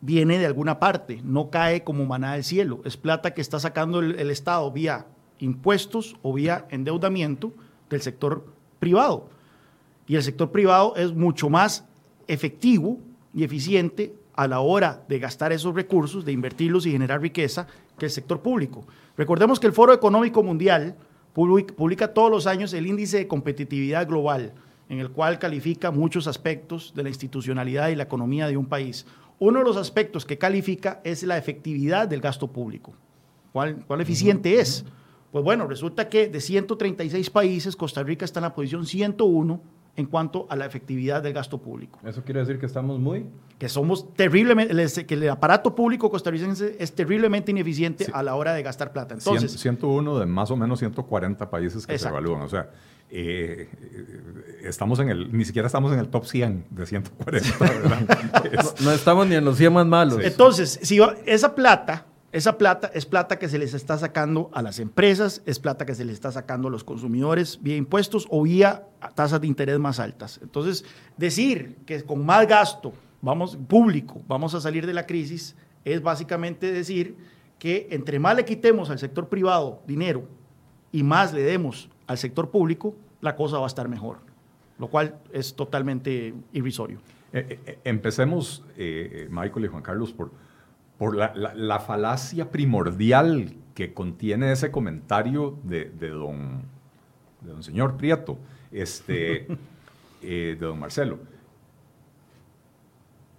viene de alguna parte, no cae como maná del cielo. Es plata que está sacando el, el Estado vía impuestos o vía endeudamiento del sector privado y el sector privado es mucho más efectivo y eficiente a la hora de gastar esos recursos, de invertirlos y generar riqueza que el sector público. Recordemos que el Foro Económico Mundial publica todos los años el índice de competitividad global, en el cual califica muchos aspectos de la institucionalidad y la economía de un país. Uno de los aspectos que califica es la efectividad del gasto público. ¿Cuál, cuál eficiente es? Pues bueno, resulta que de 136 países, Costa Rica está en la posición 101 en cuanto a la efectividad del gasto público. ¿Eso quiere decir que estamos muy? Que somos terriblemente, que el aparato público costarricense es terriblemente ineficiente a la hora de gastar plata. Entonces, 101 de más o menos 140 países que se evalúan. O sea, eh, estamos en el, ni siquiera estamos en el top 100 de 140, no, estamos ni en los 100 más malos. Entonces, si esa plata esa plata es plata que se les está sacando a las empresas, es plata que se les está sacando a los consumidores vía impuestos o vía tasas de interés más altas. Entonces, decir que con más gasto vamos, público vamos a salir de la crisis es básicamente decir que entre más le quitemos al sector privado dinero y más le demos al sector público, la cosa va a estar mejor, lo cual es totalmente irrisorio. Eh, eh, empecemos, eh, Michael y Juan Carlos, por por la, falacia primordial que contiene ese comentario de, don, de don señor Prieto, este, eh, de don Marcelo.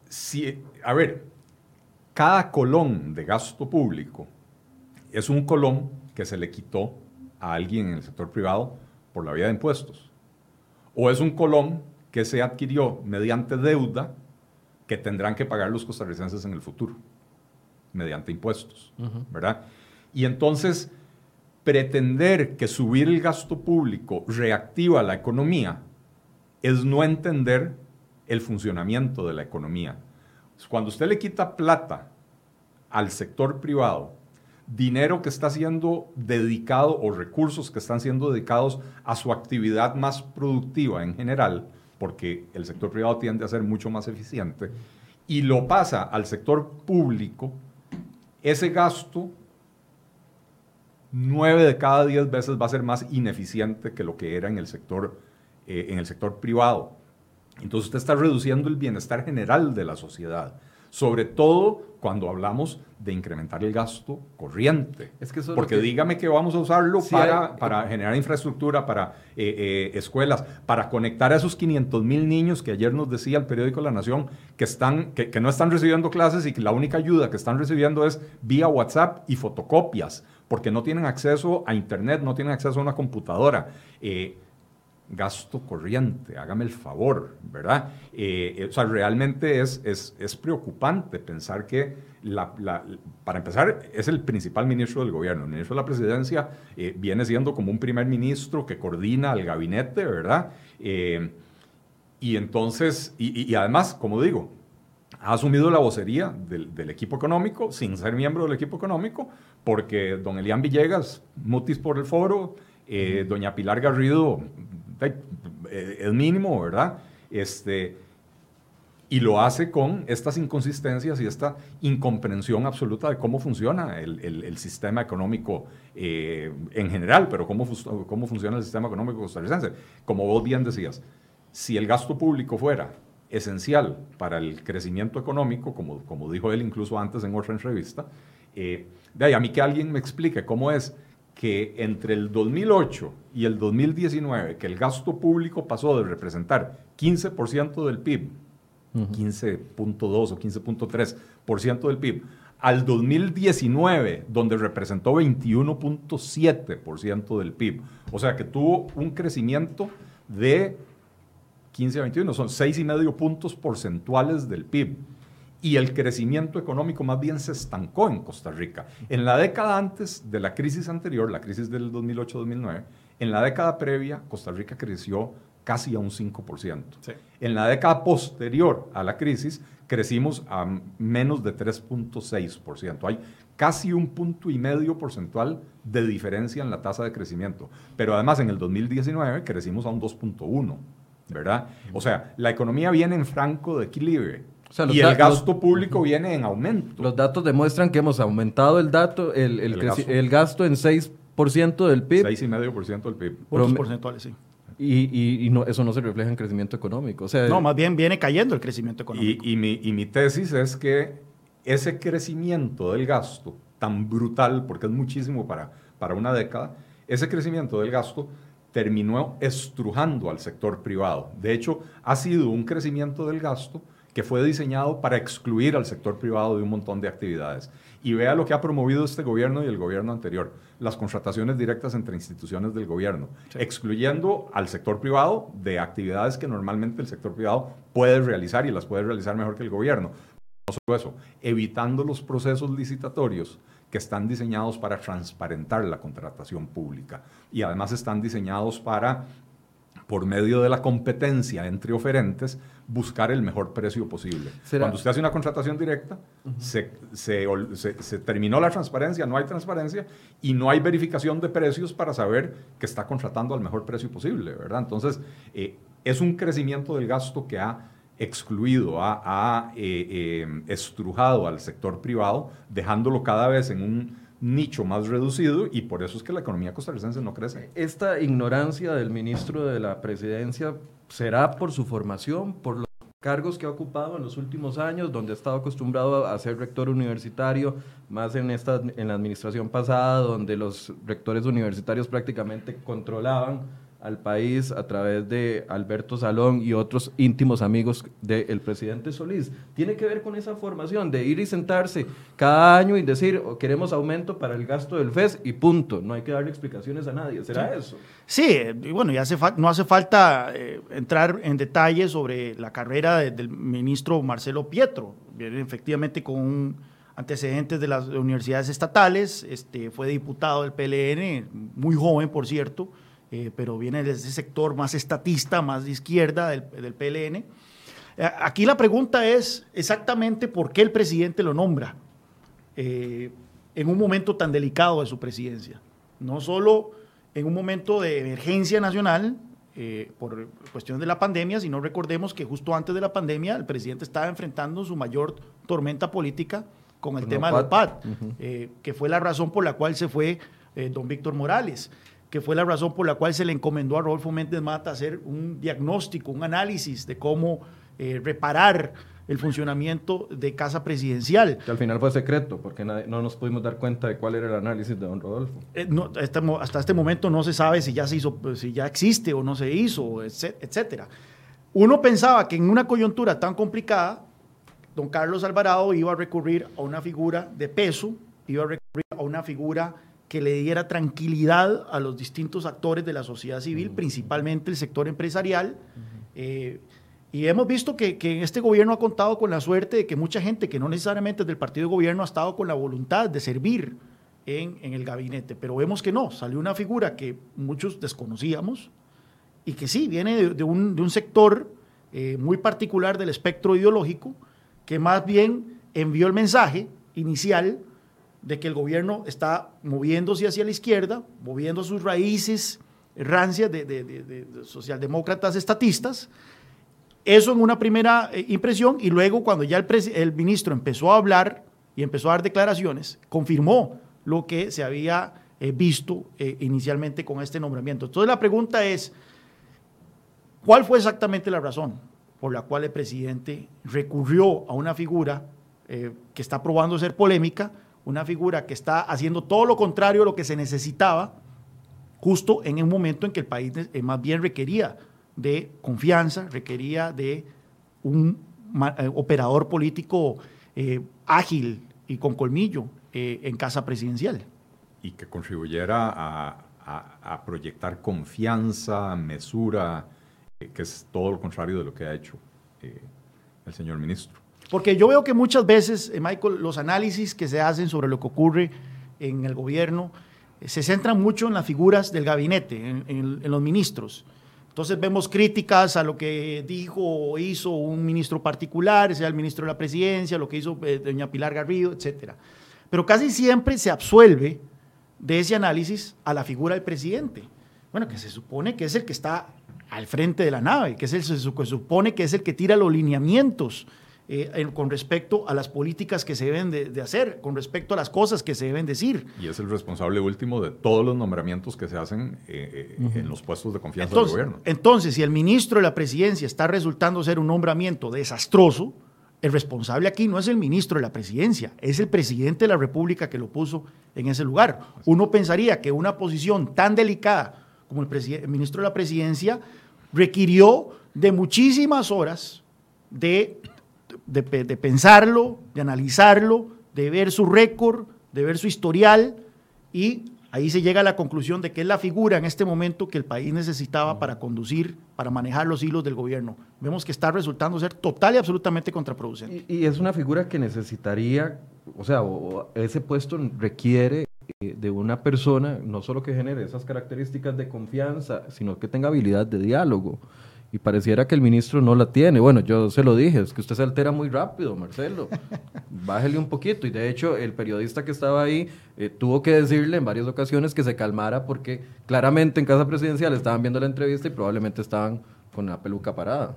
Si, a ver, cada colón de gasto público es un colón que se le quitó a alguien en el sector privado por la vía de impuestos. O es un colón que se adquirió mediante deuda que tendrán que pagar los costarricenses en el futuro mediante impuestos, ¿verdad? Y entonces, pretender que subir el gasto público reactiva la economía es no entender el funcionamiento de la economía. Cuando usted le quita plata al sector privado, dinero que está siendo dedicado o recursos que están siendo dedicados a su actividad más productiva en general, porque el sector privado tiende a ser mucho más eficiente, y lo pasa al sector público, ese gasto nueve de cada diez veces va a ser más ineficiente que lo que era en el sector, eh, en el sector privado. Entonces usted está reduciendo el bienestar general de la sociedad sobre todo cuando hablamos de incrementar el gasto corriente. Es que Porque dígame que vamos a usarlo para, para, generar infraestructura, para eh, eh, escuelas, para conectar a esos 500 mil niños que ayer nos decía el periódico La Nación que, están, que, que no están recibiendo clases y que la única ayuda que están recibiendo es vía WhatsApp y fotocopias, porque no tienen acceso a Internet, no tienen acceso a una computadora. Eh, gasto corriente, hágame el favor, ¿verdad? Eh, eh, o sea, realmente es, es, preocupante pensar que, la, para empezar, es el principal ministro del gobierno. El ministro de la presidencia eh, viene siendo como un primer ministro que coordina al gabinete, ¿verdad? y entonces, y, además, como digo, ha asumido la vocería del, equipo económico sin ser miembro del equipo económico, porque don Elian Villegas, mutis por el foro, eh, doña Pilar Garrido, es mínimo, ¿verdad? Este, y lo hace con estas inconsistencias y esta incomprensión absoluta de cómo funciona el, sistema económico eh, en general, pero cómo, cómo funciona el sistema económico costarricense. Como vos bien decías, si el gasto público fuera esencial para el crecimiento económico, como, como dijo él incluso antes en otra entrevista, eh, de ahí a mí que alguien me explique cómo es que entre el 2008 y el 2019, que el gasto público pasó de representar 15% del PIB 15.2 o 15.3% del PIB, al 2019, donde representó 21.7% del PIB. O sea que tuvo un crecimiento de 15 a 21, son 6,5 puntos porcentuales del PIB. Y el crecimiento económico más bien se estancó en Costa Rica. En la década antes de la crisis anterior, la crisis del 2008-2009, en la década previa, Costa Rica creció casi a un 5%. En la década posterior a la crisis, crecimos a menos de 3.6%. Hay casi un punto y medio porcentual de diferencia en la tasa de crecimiento. Pero además en el 2019 crecimos a un 2.1%, ¿verdad? O sea, la economía viene en franco y el gasto público viene en aumento. Los datos demuestran que hemos aumentado el dato, el, el, el gasto. en 6% del PIB. 6,5% del PIB. Puntos porcentuales, sí. Y, y, no, eso no se refleja en crecimiento económico. O sea, no, más bien viene cayendo el crecimiento económico. Y, mi, y mi tesis es que ese crecimiento del gasto tan brutal, porque es muchísimo para, para una década, ese crecimiento del gasto terminó estrujando al sector privado. De hecho, ha sido un crecimiento del gasto que fue diseñado para excluir al sector privado de un montón de actividades. Y vea lo que ha promovido este gobierno y el gobierno anterior, las contrataciones directas entre instituciones del gobierno, excluyendo al sector privado de actividades que normalmente el sector privado puede realizar y las puede realizar mejor que el gobierno. No solo eso, evitando los procesos licitatorios que están diseñados para transparentar la contratación pública y además están diseñados para por medio de la competencia entre oferentes, buscar el mejor precio posible. Cuando usted hace una contratación directa, se, se, terminó la transparencia, no hay transparencia y no hay verificación de precios para saber que está contratando al mejor precio posible, ¿verdad? Entonces, eh, es un crecimiento del gasto que ha excluido, ha, eh, eh, estrujado al sector privado, dejándolo cada vez en un nicho más reducido y por eso es que la economía costarricense no crece. Esta ignorancia del ministro de la presidencia será por su formación, por los cargos que ha ocupado en los últimos años, donde ha estado acostumbrado a ser rector universitario, más en, esta, en la administración pasada, donde los rectores universitarios prácticamente controlaban al país a través de Alberto Salón y otros íntimos amigos del presidente Solís. Tiene que ver con esa formación de ir y sentarse cada año y decir, oh, queremos aumento para el gasto del FES y punto. No hay que darle explicaciones a nadie. ¿Será eso? Sí, y bueno, ya hace no hace falta eh, entrar en detalle sobre la carrera del ministro Marcelo Pietro. Viene efectivamente con antecedentes de las universidades estatales, este, fue diputado del PLN, muy joven, por cierto eh, pero viene de ese sector más estatista, más de izquierda del, PLN. Eh, aquí la pregunta es exactamente por qué el presidente lo nombra eh, en un momento tan delicado de su presidencia. No solo en un momento de emergencia nacional por cuestión de la pandemia, sino recordemos que justo antes de la pandemia el presidente estaba enfrentando su mayor tormenta política con el tema del PAD, que fue la razón por la cual se fue don Víctor Morales que fue la razón por la cual se le encomendó a Rodolfo Méndez Mata hacer un diagnóstico, un análisis de cómo eh, reparar el funcionamiento de Casa Presidencial. Que al final fue secreto, porque no nos pudimos dar cuenta de cuál era el análisis de don Rodolfo. Eh, este hasta este momento no se sabe si ya se hizo, si ya existe o no se hizo, etcétera. Uno pensaba que en una coyuntura tan complicada, don Carlos Alvarado iba a recurrir a una figura de peso, iba a recurrir a una figura que le diera tranquilidad a los distintos actores de la sociedad civil, principalmente el sector empresarial. Eh, y hemos visto que, este gobierno ha contado con la suerte de que mucha gente que no necesariamente es del partido de gobierno ha estado con la voluntad de servir en, el gabinete, pero vemos que no, salió una figura que muchos desconocíamos y que sí, viene de, un, sector eh, muy particular del espectro ideológico, que más bien envió el mensaje inicial de que el gobierno está moviéndose hacia la izquierda, moviendo sus raíces rancias de, socialdemócratas estatistas. Eso en una primera eh, impresión y luego cuando ya el, ministro empezó a hablar y empezó a dar declaraciones, confirmó lo que se había eh, visto eh, inicialmente con este nombramiento. Entonces la pregunta es, ¿cuál fue exactamente la razón por la cual el presidente recurrió a una figura que está probando ser polémica, una figura que está haciendo todo lo contrario a lo que se necesitaba, justo en un momento en que el país eh, más bien requería de confianza, requería de un eh, operador político eh, ágil y con colmillo en casa presidencial. Y que contribuyera a, proyectar confianza, mesura, que es todo lo contrario de lo que ha hecho el señor ministro. Porque yo veo que muchas veces, Michael, los análisis que se hacen sobre lo que ocurre en el gobierno, se centran mucho en las figuras del gabinete, en, los ministros. Entonces vemos críticas a lo que dijo o hizo un ministro particular, sea el ministro de la presidencia, lo que hizo eh, doña Pilar Garrido, etc. Pero casi siempre se absuelve de ese análisis a la figura del presidente. Bueno, que se supone que es el que está al frente de la nave, que es el, se supone que es el que tira los lineamientos eh, con respecto a las políticas que se deben de, hacer, con respecto a las cosas que se deben decir. Y es el responsable último de todos los nombramientos que se hacen eh, eh, en los puestos de confianza del gobierno. Entonces, si el ministro de la presidencia está resultando ser un nombramiento desastroso, el responsable aquí no es el ministro de la presidencia, es el presidente de la República que lo puso en ese lugar. Uno pensaría que una posición tan delicada como el, el ministro de la presidencia requirió de muchísimas horas de de, pensarlo, de analizarlo, de ver su récord, de ver su historial y ahí se llega a la conclusión de que es la figura en este momento que el país necesitaba para conducir, para manejar los hilos del gobierno. Vemos que está resultando ser total y absolutamente contraproducente. Y, es una figura que necesitaría, o sea, ese puesto requiere eh, de una persona no solo que genere esas características de confianza, sino que tenga habilidad de diálogo y pareciera que el ministro no la tiene. Bueno, yo se lo dije, es que usted se altera muy rápido, Marcelo. Bájele un poquito. Y de hecho, el periodista que estaba ahí eh, tuvo que decirle en varias ocasiones que se calmara porque claramente en Casa Presidencial estaban viendo la entrevista y probablemente estaban con la peluca parada.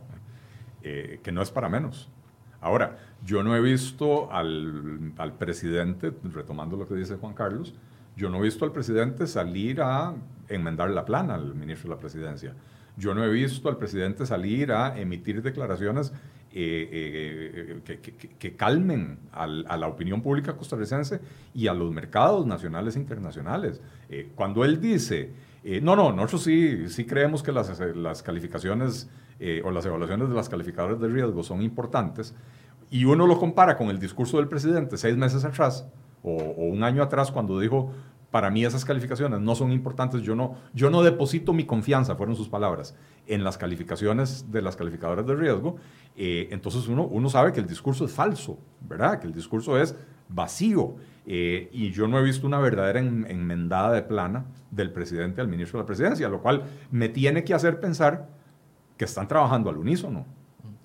Eh, que no es para menos. Ahora, yo no he visto al, al presidente, retomando lo que dice Juan Carlos, yo no he visto al presidente salir a enmendar la plana al ministro de la presidencia. Yo no he visto al presidente salir a emitir declaraciones eh, eh, eh, que, calmen a la opinión pública costarricense y a los mercados nacionales e internacionales. cuando él dice, no, no, nosotros sí, sí creemos que las, las calificaciones o las evaluaciones de las calificadoras de riesgo son importantes, y uno lo compara con el discurso del presidente seis meses atrás o, o un año atrás cuando dijo para mí esas calificaciones no son importantes. Yo no, yo no deposito mi confianza, fueron sus palabras, en las calificaciones de las calificadoras de riesgo. Eh, entonces uno, uno sabe que el discurso es falso, ¿verdad? Que el discurso es vacío. Eh, y yo no he visto una verdadera enmendada de plana del presidente al ministro de la presidencia, lo cual me tiene que hacer pensar que están trabajando al unísono.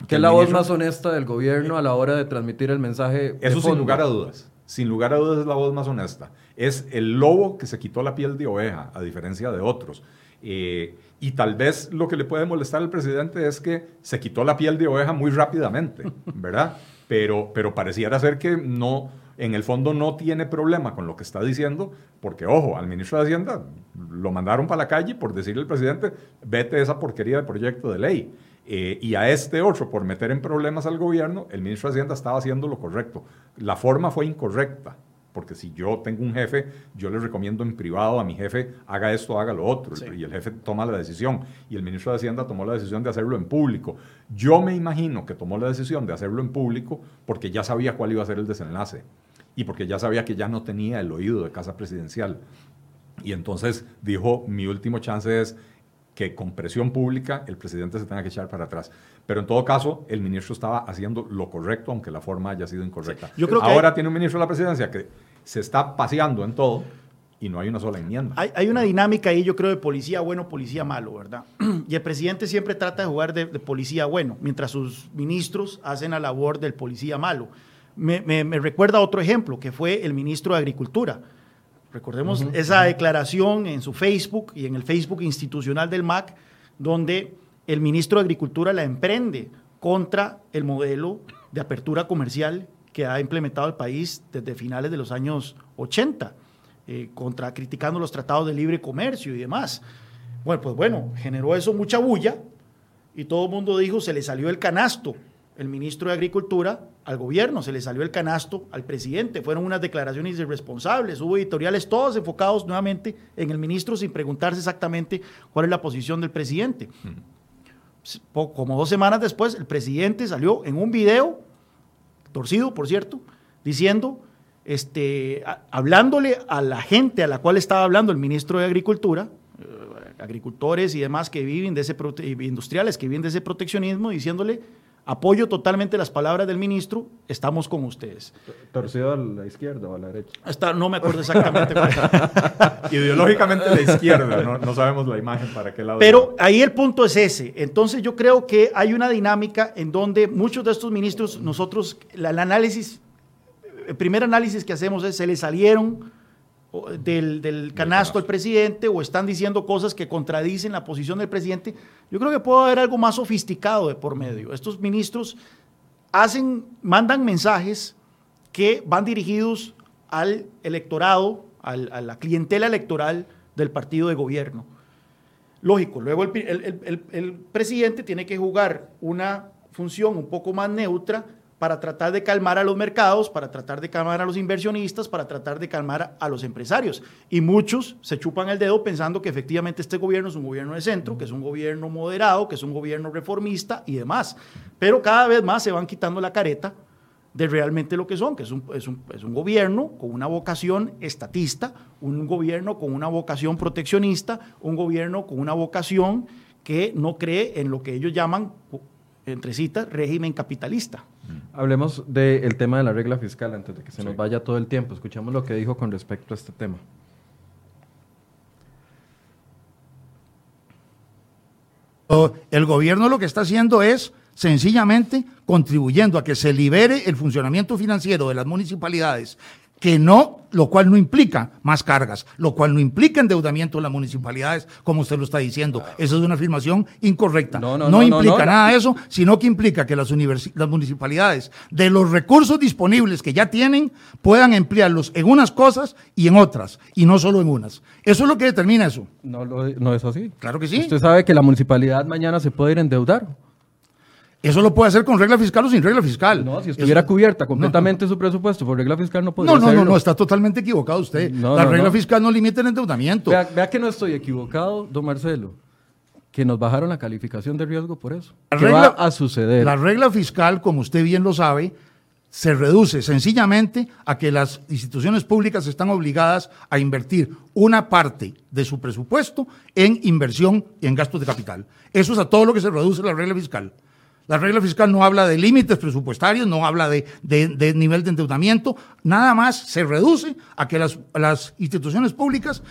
Que es la voz más honesta del gobierno a la hora de transmitir el mensaje. Eso sin lugar a dudas sin lugar a dudas es la voz más honesta. Es el lobo que se quitó la piel de oveja, a diferencia de otros. Eh, y tal vez lo que le puede molestar al presidente es que se quitó la piel de oveja muy rápidamente, ¿verdad? Pero, pero pareciera ser que no, en el fondo no tiene problema con lo que está diciendo, porque ojo, al ministro de Hacienda lo mandaron para la calle por decirle al presidente, vete esa porquería de proyecto de ley. Eh, y a este otro, por meter en problemas al gobierno, el ministro de Hacienda estaba haciendo lo correcto. La forma fue incorrecta, porque si yo tengo un jefe, yo le recomiendo en privado a mi jefe, haga esto, haga lo otro, y el jefe toma la decisión, y el ministro de Hacienda tomó la decisión de hacerlo en público. Yo me imagino que tomó la decisión de hacerlo en público porque ya sabía cuál iba a ser el desenlace, y porque ya sabía que ya no tenía el oído de casa presidencial. Y entonces dijo, mi último chance es que con presión pública el presidente se tenga que echar para atrás. Pero en todo caso, el ministro estaba haciendo lo correcto, aunque la forma haya sido incorrecta. Yo creo que Ahora tiene un ministro de la presidencia que se está paseando en todo y no hay una sola enmienda. Hay, hay, una dinámica ahí, yo creo, de policía bueno, policía malo, ¿verdad? Y el presidente siempre trata de jugar de, de policía bueno, mientras sus ministros hacen la labor del policía malo. Me, me, me recuerda otro ejemplo, que fue el ministro de Agricultura. Recordemos uh -huh. esa declaración en su Facebook y en el Facebook institucional del MAC, donde el ministro de Agricultura la emprende contra el modelo de apertura comercial que ha implementado el país desde finales de los años 80, eh, contra criticando los tratados de libre comercio y demás. Bueno, pues bueno, generó eso mucha bulla y todo el mundo dijo se le salió el canasto el ministro de Agricultura al gobierno, se le salió el canasto al presidente, fueron unas declaraciones irresponsables, hubo editoriales todos enfocados nuevamente en el ministro sin preguntarse exactamente cuál es la posición del presidente. Como dos semanas después, el presidente salió en un video, torcido por cierto, diciendo, este, a, hablándole a la gente a la cual estaba hablando el ministro de Agricultura, eh, agricultores y demás que viven de ese, industriales que viven de ese proteccionismo, diciéndole Apoyo totalmente las palabras del ministro, estamos con ustedes. ¿Torcido a la izquierda o a la derecha? No me acuerdo exactamente. Ideológicamente a la izquierda, no, no, sabemos la imagen para qué lado. Pero ahí el punto es ese. Entonces yo creo que hay una dinámica en donde muchos de estos ministros, nosotros, la, el análisis, el primer análisis que hacemos es, se le salieron del, del, canasto al presidente o están diciendo cosas que contradicen la posición del presidente, yo creo que puede haber algo más sofisticado de por medio. Estos ministros hacen, mandan mensajes que van dirigidos al electorado, al, a la clientela electoral del partido de gobierno. Lógico, luego el, el, el, el presidente tiene que jugar una función un poco más neutra para tratar de calmar a los mercados, para tratar de calmar a los inversionistas, para tratar de calmar a los empresarios. Y muchos se chupan el dedo pensando que efectivamente este gobierno es un gobierno de centro, que es un gobierno moderado, que es un gobierno reformista y demás. Pero cada vez más se van quitando la careta de realmente lo que son, que es un, es un, es un gobierno con una vocación estatista, un gobierno con una vocación proteccionista, un gobierno con una vocación que no cree en lo que ellos llaman, entre citas, régimen capitalista. Hablemos del tema de la regla fiscal antes de que se nos vaya todo el tiempo. Escuchamos lo que dijo con respecto a este tema. El gobierno lo que está haciendo es sencillamente contribuyendo a que se libere el funcionamiento financiero de las municipalidades, que no, lo cual no implica más cargas, lo cual no implica endeudamiento de las municipalidades, como usted lo está diciendo. Esa es una afirmación incorrecta. No, no, no, no implica nada de eso, sino que implica que las, las municipalidades, de los recursos disponibles que ya tienen, puedan emplearlos en unas cosas y en otras, y no solo en unas. Eso es lo que determina eso. No, no es así. Claro que sí. Usted sabe que la municipalidad mañana se puede ir a endeudar. Eso lo puede hacer con regla fiscal o sin regla fiscal. No, si estuviera Eso, cubierta completamente no, su presupuesto por regla fiscal no podría No, no, hacerlo. no, no, está totalmente equivocado usted. No, la no, regla fiscal no limita el endeudamiento. Vea, vea, que no estoy equivocado, don Marcelo, que nos bajaron la calificación de riesgo por eso. La ¿Qué regla, va a suceder? La regla fiscal, como usted bien lo sabe, se reduce sencillamente a que las instituciones públicas están obligadas a invertir una parte de su presupuesto en inversión y en gastos de capital. Eso es a todo lo que se reduce la regla fiscal. La regla fiscal no habla de límites presupuestarios, no habla de, nivel de endeudamiento, nada más se reduce a que las instituciones públicas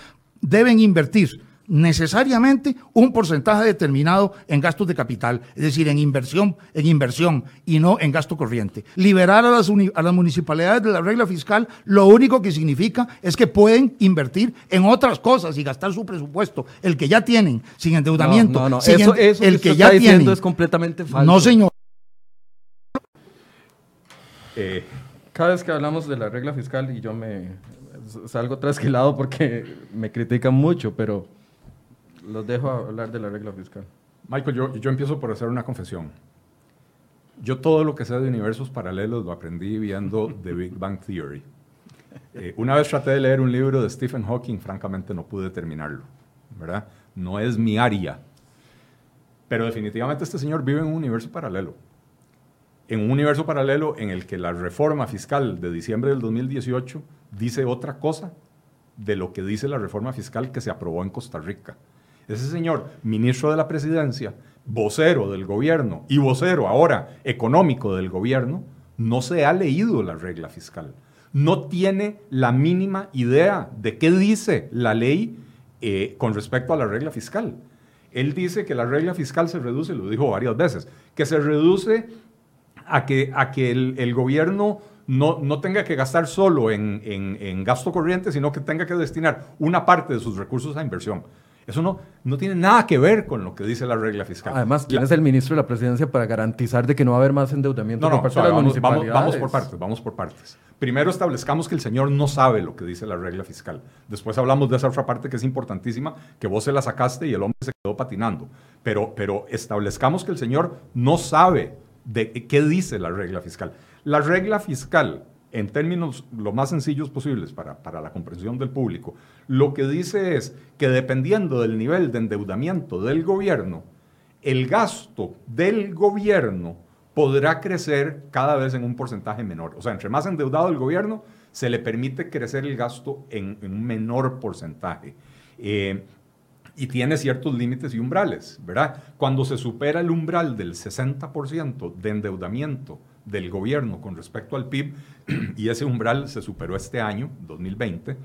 deben invertir necesariamente un porcentaje determinado en gastos de capital, es decir, en inversión, en inversión y no en gasto corriente. Liberar a las, a las municipalidades de la regla fiscal lo único que significa es que pueden invertir en otras cosas y gastar su presupuesto, el que ya tienen, sin endeudamiento. No, no, no. Sin Eso, eso el que, que ya está diciendo tienen. es completamente falso. No, señor. Eh, cada vez que hablamos de la regla fiscal y yo me salgo trasquilado porque me critican mucho, pero los dejo hablar de la regla fiscal. Michael, yo, yo empiezo por hacer una confesión. Yo todo lo que sé de universos paralelos lo aprendí viendo The Big Bang Theory. Eh, una vez traté de leer un libro de Stephen Hawking, francamente no pude terminarlo, ¿verdad? No es mi área. Pero definitivamente este señor vive en un universo paralelo. En un universo paralelo en el que la reforma fiscal de diciembre del 2018 dice otra cosa de lo que dice la reforma fiscal que se aprobó en Costa Rica. Ese señor, ministro de la presidencia, vocero del gobierno y vocero ahora económico del gobierno, no se ha leído la regla fiscal. no tiene la mínima idea de qué dice la ley eh, con respecto a la regla fiscal. Él dice que la regla fiscal se reduce, lo dijo varias veces, que se reduce a que, a que el, gobierno no, no, tenga que gastar solo en, en, gasto corriente, sino que tenga que destinar una parte de sus recursos a inversión. Eso no, no tiene nada que ver con lo que dice la regla fiscal. Además, ¿quién es el ministro de la presidencia para garantizar de que no va a haber más endeudamiento no, por parte de las vamos, vamos, por partes, vamos por partes. Primero establezcamos que el señor no sabe lo que dice la regla fiscal. Después hablamos de esa otra parte que es importantísima, que vos se la sacaste y el hombre se quedó patinando. Pero, pero establezcamos que el señor no sabe de qué dice la regla fiscal. La regla fiscal en términos lo más sencillos posibles para, para, la comprensión del público, lo que dice es que dependiendo del nivel de endeudamiento del gobierno, el gasto del gobierno podrá crecer cada vez en un porcentaje menor. O sea, entre más endeudado el gobierno, se le permite crecer el gasto en, un menor porcentaje. Eh, y tiene ciertos límites y umbrales, ¿verdad? Cuando se supera el umbral del 60% de endeudamiento del gobierno con respecto al PIB, y ese umbral se superó este año, 2020,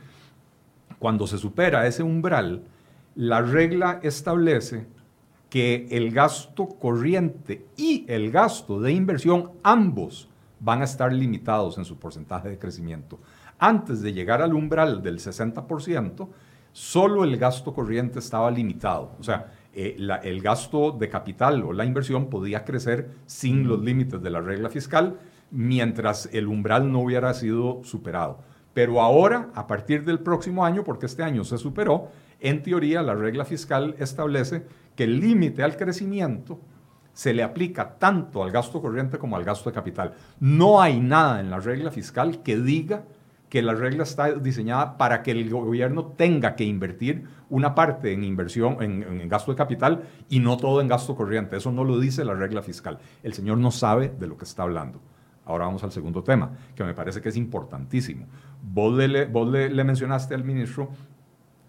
cuando se supera ese umbral, la regla establece que el gasto corriente y el gasto de inversión, ambos van a estar limitados en su porcentaje de crecimiento. Antes de llegar al umbral del 60%, solo el gasto corriente estaba limitado. O sea, eh, el gasto de capital o la inversión podía crecer sin los límites de la regla fiscal mientras el umbral no hubiera sido superado. Pero ahora, a partir del próximo año, porque este año se superó, en teoría la regla fiscal establece que el límite al crecimiento se le aplica tanto al gasto corriente como al gasto de capital. No hay nada en la regla fiscal que diga que la regla está diseñada para que el gobierno tenga que invertir una parte en inversión, en, gasto de capital y no todo en gasto corriente. Eso no lo dice la regla fiscal. El señor no sabe de lo que está hablando. Ahora vamos al segundo tema, que me parece que es importantísimo. Vos le, mencionaste al ministro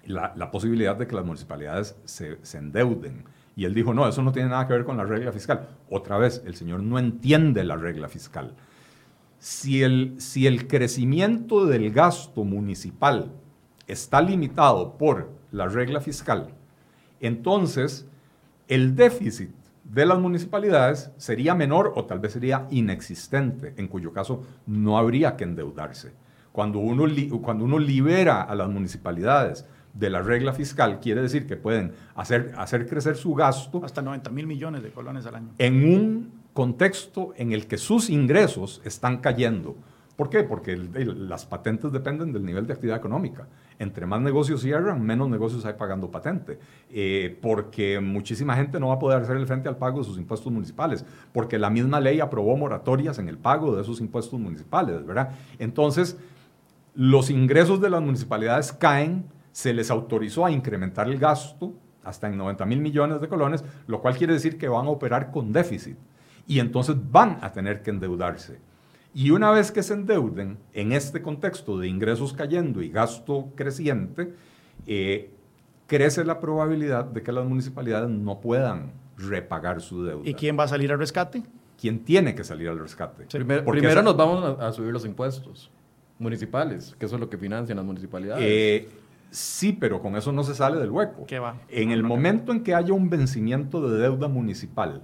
la, posibilidad de que las municipalidades se, se endeuden. Y él dijo, no, eso no tiene nada que ver con la regla fiscal. Otra vez, el señor no entiende la regla fiscal si el, si el crecimiento del gasto municipal está limitado por la regla fiscal, entonces el déficit de las municipalidades sería menor o tal vez sería inexistente, en cuyo caso no habría que endeudarse. Cuando uno, cuando uno libera a las municipalidades de la regla fiscal, quiere decir que pueden hacer, hacer crecer su gasto. Hasta 90 mil millones de colones al año. En un contexto en el que sus ingresos están cayendo. ¿Por qué? Porque las patentes dependen del nivel de actividad económica. Entre más negocios cierran, menos negocios hay pagando patente. Eh, porque muchísima gente no va a poder hacer el frente al pago de sus impuestos municipales. Porque la misma ley aprobó moratorias en el pago de esos impuestos municipales, ¿verdad? Entonces, los ingresos de las municipalidades caen, se les autorizó a incrementar el gasto hasta en 90 mil millones de colones, lo cual quiere decir que van a operar con déficit y entonces van a tener que endeudarse. Y una vez que se endeuden, en este contexto de ingresos cayendo y gasto creciente, eh, crece la probabilidad de que las municipalidades no puedan repagar su deuda. ¿Y quién va a salir al rescate? ¿Quién tiene que salir al rescate? primero nos vamos a, subir los impuestos municipales, que eso es lo que financian las municipalidades. Eh, sí, pero con eso no se sale del hueco. ¿Qué va? En el momento en que haya un vencimiento de deuda municipal,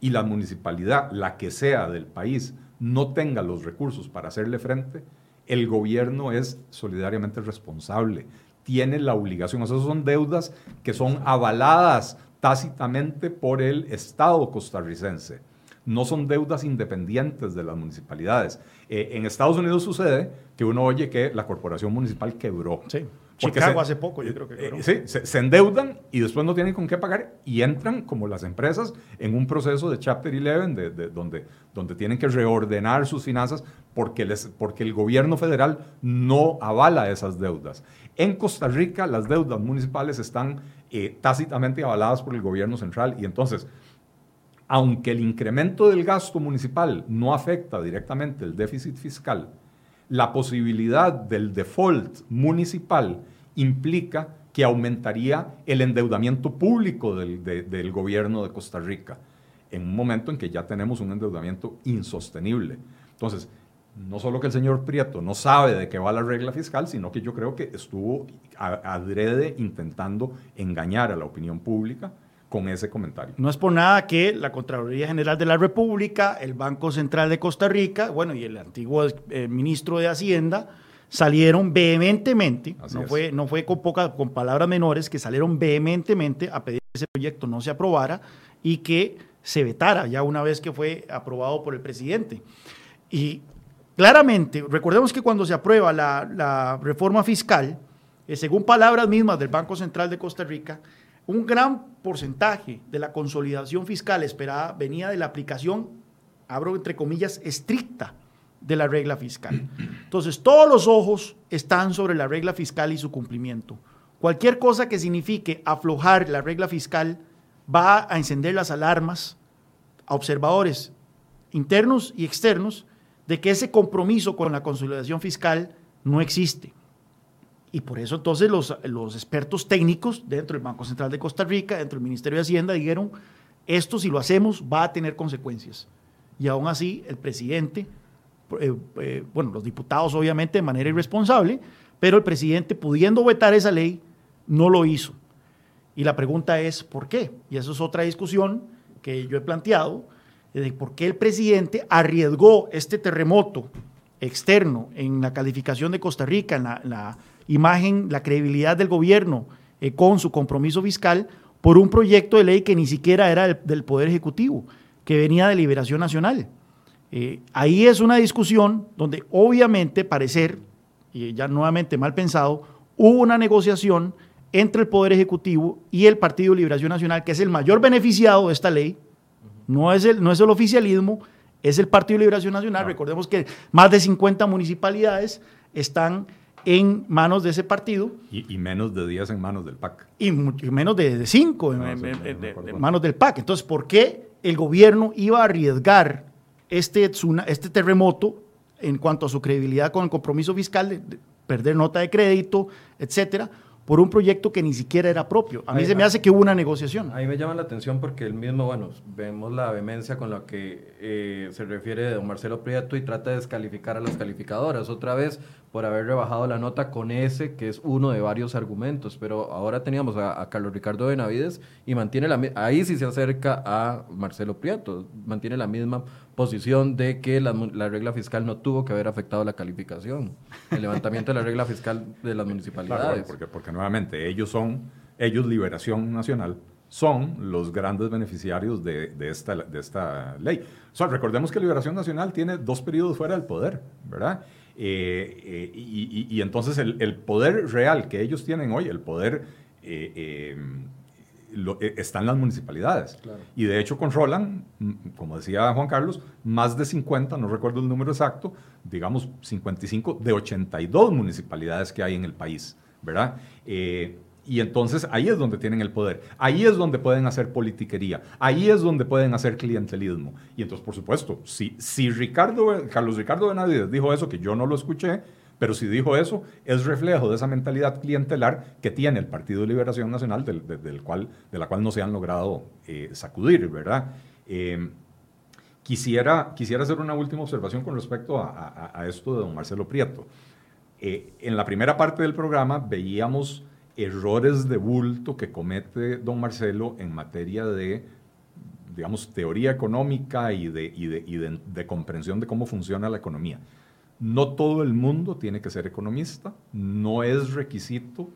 y la municipalidad, la que sea del país, no tenga los recursos para hacerle frente, el gobierno es solidariamente responsable, tiene la obligación. O sea, son deudas que son avaladas tácitamente por el Estado costarricense. No son deudas independientes de las municipalidades. Eh, en Estados Unidos sucede que uno oye que la corporación municipal quebró. Sí. Chicago hace poco, yo creo que. Eh, sí, se, endeudan y después no tienen con qué pagar y entran, como las empresas, en un proceso de Chapter 11, de, donde, donde tienen que reordenar sus finanzas porque, les, porque el gobierno federal no avala esas deudas. En Costa Rica, las deudas municipales están eh, tácitamente avaladas por el gobierno central y entonces. Aunque el incremento del gasto municipal no afecta directamente el déficit fiscal, la posibilidad del default municipal implica que aumentaría el endeudamiento público del, gobierno de Costa Rica, en un momento en que ya tenemos un endeudamiento insostenible. Entonces, no solo que el señor Prieto no sabe de qué va la regla fiscal, sino que yo creo que estuvo adrede intentando engañar a la opinión pública con ese comentario. No es por nada que la Contraloría General de la República, el Banco Central de Costa Rica, bueno, y el antiguo eh, ministro de Hacienda salieron vehementemente, no fue, no fue con, poca, con palabras menores, que salieron vehementemente a pedir que ese proyecto no se aprobara y que se vetara ya una vez que fue aprobado por el presidente. Y claramente, recordemos que cuando se aprueba la, reforma fiscal, eh, según palabras mismas del Banco Central de Costa Rica, un gran porcentaje de la consolidación fiscal esperada venía de la aplicación, abro entre comillas, estricta de la regla fiscal. Entonces, todos los ojos están sobre la regla fiscal y su cumplimiento. Cualquier cosa que signifique aflojar la regla fiscal va a encender las alarmas a observadores internos y externos de que ese compromiso con la consolidación fiscal no existe. Y por eso entonces los, los, expertos técnicos dentro del Banco Central de Costa Rica, dentro del Ministerio de Hacienda, dijeron, esto si lo hacemos va a tener consecuencias. Y aún así el presidente, eh, eh, bueno, los diputados obviamente de manera irresponsable, pero el presidente pudiendo vetar esa ley, no lo hizo. Y la pregunta es, ¿por qué? Y eso es otra discusión que yo he planteado, de por qué el presidente arriesgó este terremoto externo en la calificación de Costa Rica, en la imagen, la credibilidad del gobierno eh, con su compromiso fiscal por un proyecto de ley que ni siquiera era del, Poder Ejecutivo, que venía de Liberación Nacional. Eh, ahí es una discusión donde obviamente parecer, y ya nuevamente mal pensado, hubo una negociación entre el Poder Ejecutivo y el Partido de Liberación Nacional, que es el mayor beneficiado de esta ley, no es el, no es el oficialismo, es el Partido de Liberación Nacional. Recordemos que más de 50 municipalidades están en manos de ese partido. Y, menos de 10 en manos del PAC. Y, menos de 5 en, manos del PAC. Entonces, ¿por qué el gobierno iba a arriesgar este, este terremoto en cuanto a su credibilidad con el compromiso fiscal, de perder nota de crédito, etcétera? Por un proyecto que ni siquiera era propio. A mí se me hace que hubo una negociación. Ahí me llama la atención porque el mismo, bueno, vemos la vehemencia con la que eh, se refiere don Marcelo Prieto y trata de descalificar a las calificadoras otra vez por haber rebajado la nota con ese, que es uno de varios argumentos. Pero ahora teníamos a, Carlos Ricardo Benavides y mantiene la ahí sí se acerca a Marcelo Prieto, mantiene la misma posición de que la, regla fiscal no tuvo que haber afectado la calificación, el levantamiento de la regla fiscal de las municipalidades. porque, porque nuevamente ellos son, ellos Liberación Nacional, son los grandes beneficiarios de, esta, de esta ley. recordemos que Liberación Nacional tiene dos periodos fuera del poder, ¿verdad? Eh, eh, y, entonces el, poder real que ellos tienen hoy, el poder eh, eh, están las municipalidades. Y de hecho controlan, mm, como decía Juan Carlos, más de 50, no recuerdo el número exacto, digamos 55 de 82 municipalidades que hay en el país, ¿verdad? Eh, y entonces ahí es donde tienen el poder, ahí es donde pueden hacer politiquería, ahí es donde pueden hacer clientelismo. Y entonces, por supuesto, si, si Ricardo, Carlos Ricardo Benavides dijo eso, que yo no lo escuché, pero si dijo eso, es reflejo de esa mentalidad clientelar que tiene el Partido de Liberación Nacional, del, cual, de la cual no se han logrado eh, sacudir, ¿verdad? Em, quisiera, quisiera hacer una última observación con respecto a, esto de don Marcelo Prieto. Eh, en la primera parte del programa veíamos errores de bulto que comete don Marcelo en materia de, digamos, teoría económica y de, y de comprensión de cómo funciona la economía. No todo el mundo tiene que ser economista, no es requisito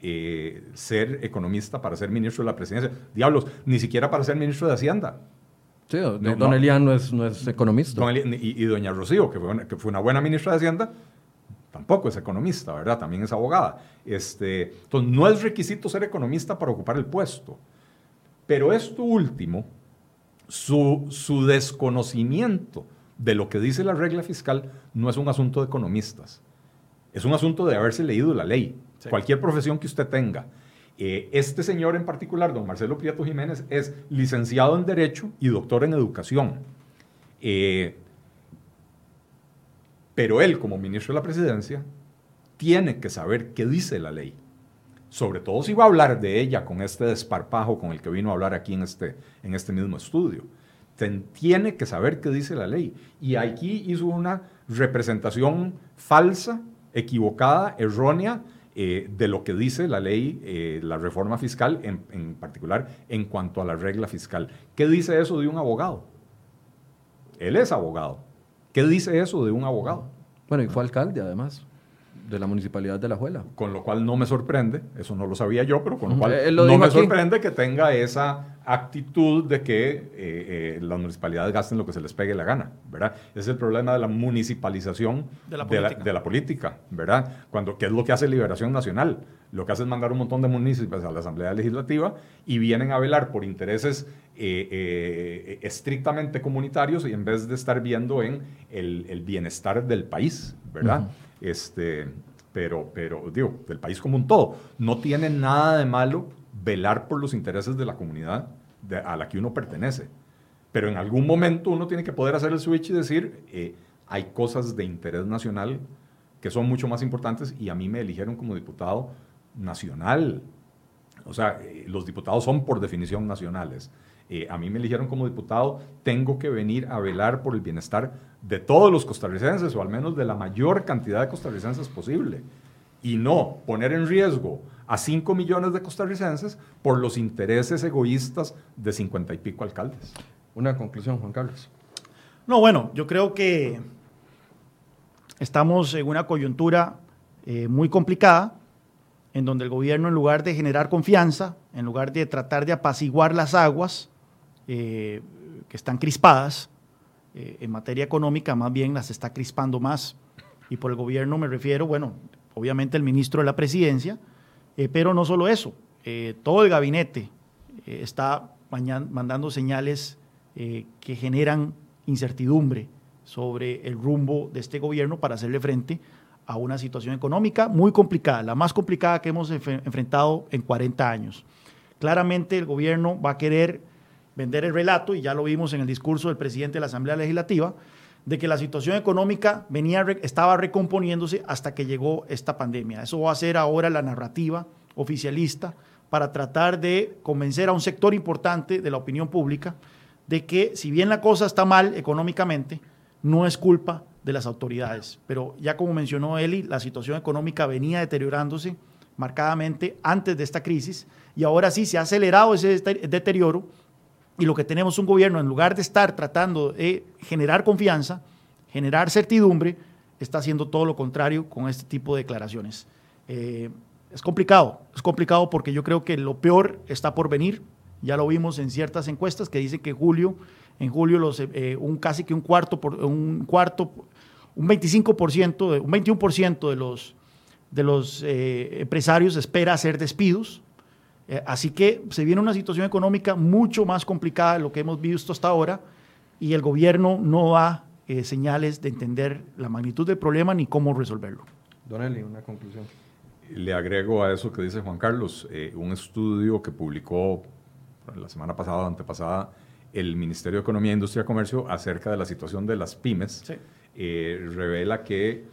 eh, ser economista para ser ministro de la presidencia. Diablos, ni siquiera para ser ministro de Hacienda. Sí, don Elian no es, no es economista. y, doña Rocío, que fue, una, que fue, una, buena ministra de Hacienda, tampoco es economista, ¿verdad? También es abogada. Este, entonces, no es requisito ser economista para ocupar el puesto. Pero esto último, su, su desconocimiento de lo que dice la regla fiscal no es un asunto de economistas. Es un asunto de haberse leído la ley. Cualquier profesión que usted tenga. Eh, este señor en particular, don Marcelo Prieto Jiménez, es licenciado en Derecho y doctor en Educación. Eh, pero él, como ministro de la Presidencia, tiene que saber qué dice la ley. Sobre todo si va a hablar de ella con este desparpajo con el que vino a hablar aquí en este, en este mismo estudio tiene que saber qué dice la ley. Y aquí hizo una representación falsa, equivocada, errónea eh, de lo que dice la ley, eh, la reforma fiscal, en, en, particular en cuanto a la regla fiscal. ¿Qué dice eso de un abogado? Él es abogado. ¿Qué dice eso de un abogado? Bueno, y fue alcalde además de la municipalidad de La Juela. Con lo cual no me sorprende, eso no lo sabía yo, pero con lo cual no me sorprende que tenga esa actitud de que eh, eh, las municipalidades gasten lo que se les pegue la gana, ¿verdad? Ese es el problema de la municipalización de la política, de la, política ¿verdad? Cuando, ¿Qué es lo que hace Liberación Nacional? Lo que hace es mandar un montón de municipios a la Asamblea Legislativa y vienen a velar por intereses eh, estrictamente comunitarios y en vez de estar viendo en el, bienestar del país, ¿verdad? Este, pero, pero, digo, del país como un todo. No tiene nada de malo velar por los intereses de la comunidad a la que uno pertenece. Pero en algún momento uno tiene que poder hacer el switch y decir, eh, hay cosas de interés nacional que son mucho más importantes y a mí me eligieron como diputado nacional. O sea, eh, los diputados son por definición nacionales. Eh, a mí me eligieron como diputado, tengo que venir a velar por el bienestar de todos los costarricenses, o al menos de la mayor cantidad de costarricenses posible, y no poner en riesgo a 5 millones de costarricenses por los intereses egoístas de 50 y pico alcaldes. Una conclusión, Juan Carlos. No, bueno, yo creo que estamos en una coyuntura eh, muy complicada, en donde el gobierno, en lugar de generar confianza, en lugar de tratar de apaciguar las aguas, eh, que están crispadas eh, en materia económica, más bien las está crispando más. Y por el gobierno me refiero, bueno, obviamente el ministro de la presidencia, eh, pero no solo eso, todo el gabinete está mandando señales que generan incertidumbre sobre el rumbo de este gobierno para hacerle frente a una situación económica muy complicada, la más complicada que hemos enfrentado en 40 años. Claramente el gobierno va a querer vender el relato, y ya lo vimos en el discurso del presidente de la Asamblea Legislativa, de que la situación económica venía, estaba recomponiéndose hasta que llegó esta pandemia. Eso va a ser ahora la narrativa oficialista para tratar de convencer a un sector importante de la opinión pública de que si bien la cosa está mal económicamente, no es culpa de las autoridades. Pero ya como mencionó Eli, la situación económica venía deteriorándose marcadamente antes de esta crisis y ahora sí se ha acelerado ese deterioro y lo que tenemos un gobierno, en lugar de estar tratando de generar confianza, generar certidumbre, está haciendo todo lo contrario con este tipo de declaraciones. Eh, es complicado, es complicado porque yo creo que lo peor está por venir. Ya lo vimos en ciertas encuestas que dicen que julio, en julio los, eh, un casi que un cuarto, por, un cuarto, un 25%, un 21% de los, de los eh, empresarios espera hacer despidos. Eh, así que se viene una situación económica mucho más complicada de lo que hemos visto hasta ahora y el gobierno no da eh, señales de entender la magnitud del problema ni cómo resolverlo. Don Eli, una conclusión. Le agrego a eso que dice Juan Carlos, eh, un estudio que publicó la semana pasada o antepasada el Ministerio de Economía, Industria y Comercio acerca de la situación de las pymes, revela que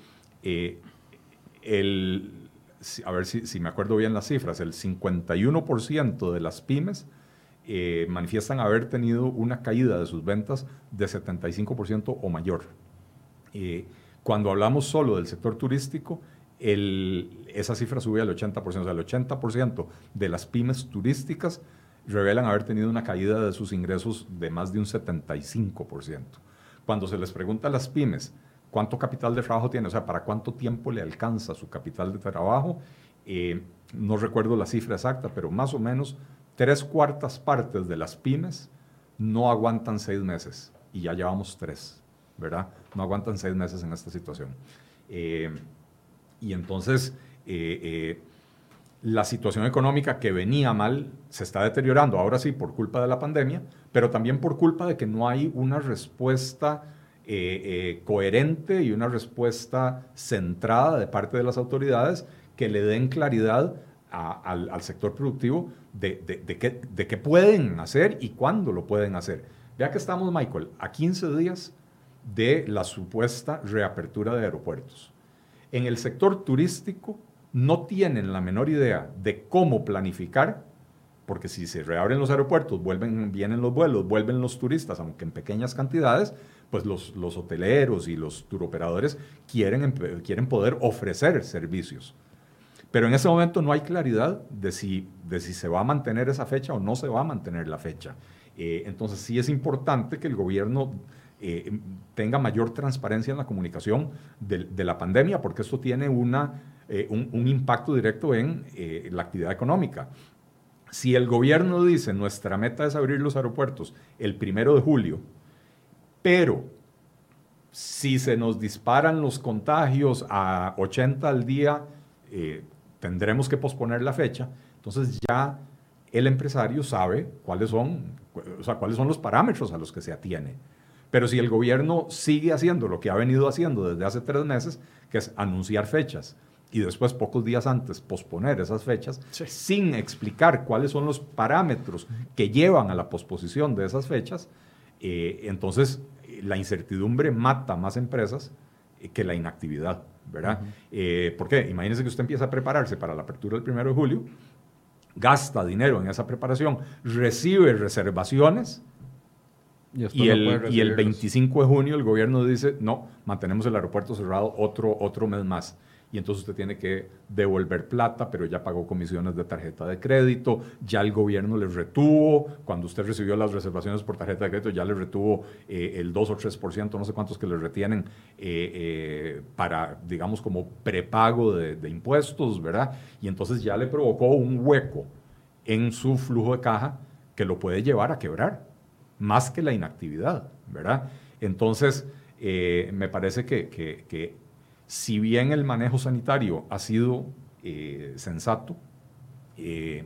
el, a ver si, me acuerdo bien las cifras, el 51% de las pymes eh, manifiestan haber tenido una caída de sus ventas de 75% o mayor. Eh, cuando hablamos solo del sector turístico, esa cifra sube al 80%, o sea, el 80% de las pymes turísticas revelan haber tenido una caída de sus ingresos de más de un 75%. Cuando se les pregunta a las pymes, cuánto capital de trabajo tiene, o sea, para cuánto tiempo le alcanza su capital de trabajo. Eh, no recuerdo la cifra exacta, pero más o menos tres cuartas partes de las pymes no aguantan seis meses y ya llevamos tres, ¿verdad? No aguantan seis meses en esta situación. Eh, y entonces, eh, la situación económica que venía mal se está deteriorando, ahora sí, por culpa de la pandemia, pero también por culpa de que no hay una respuesta eh, eh, coherente y una respuesta centrada de parte de las autoridades que le den claridad al, sector productivo de, qué, de, qué, pueden hacer y cuándo lo pueden hacer. Ya que estamos, Michael, a 15 días de la supuesta reapertura de aeropuertos. En el sector turístico no tienen la menor idea de cómo planificar porque si se reabren los aeropuertos, vuelven, vienen los vuelos, vuelven los turistas, aunque en pequeñas cantidades, pues los, los hoteleros y los turoperadores quieren, quieren poder ofrecer servicios. Pero en ese momento no hay claridad de si, de si se va a mantener esa fecha o no se va a mantener la fecha. Eh, entonces sí es importante que el gobierno eh, tenga mayor transparencia en la comunicación de, la pandemia, porque esto tiene una, eh, un, un, impacto directo en la actividad económica. Si el gobierno dice nuestra meta es abrir los aeropuertos el primero de julio, pero si se nos disparan los contagios a 80 al día, tendremos que posponer la fecha, entonces ya el empresario sabe cuáles son, o sea, cuáles son los parámetros a los que se atiene. Pero si el gobierno sigue haciendo lo que ha venido haciendo desde hace tres meses, que es anunciar fechas y después pocos días antes posponer esas fechas, sin explicar cuáles son los parámetros que llevan a la posposición de esas fechas, eh, entonces la incertidumbre mata más empresas que la inactividad. ¿verdad? Eh, ¿Por qué? Imagínese que usted empieza a prepararse para la apertura del primero de julio, gasta dinero en esa preparación, recibe reservaciones y, el, y el 25 de junio el gobierno dice, no, mantenemos el aeropuerto cerrado otro, otro mes más y entonces usted tiene que devolver plata, pero ya pagó comisiones de tarjeta de crédito, ya el gobierno le retuvo, cuando usted recibió las reservaciones por tarjeta de crédito, ya le retuvo eh, el 2 o 3%, no sé cuántos que le retienen eh, eh, para, digamos, como prepago de, impuestos, ¿verdad? Y entonces ya le provocó un hueco en su flujo de caja que lo puede llevar a quebrar, más que la inactividad, ¿verdad? Entonces, me parece que si bien el manejo sanitario ha sido eh, sensato, eh,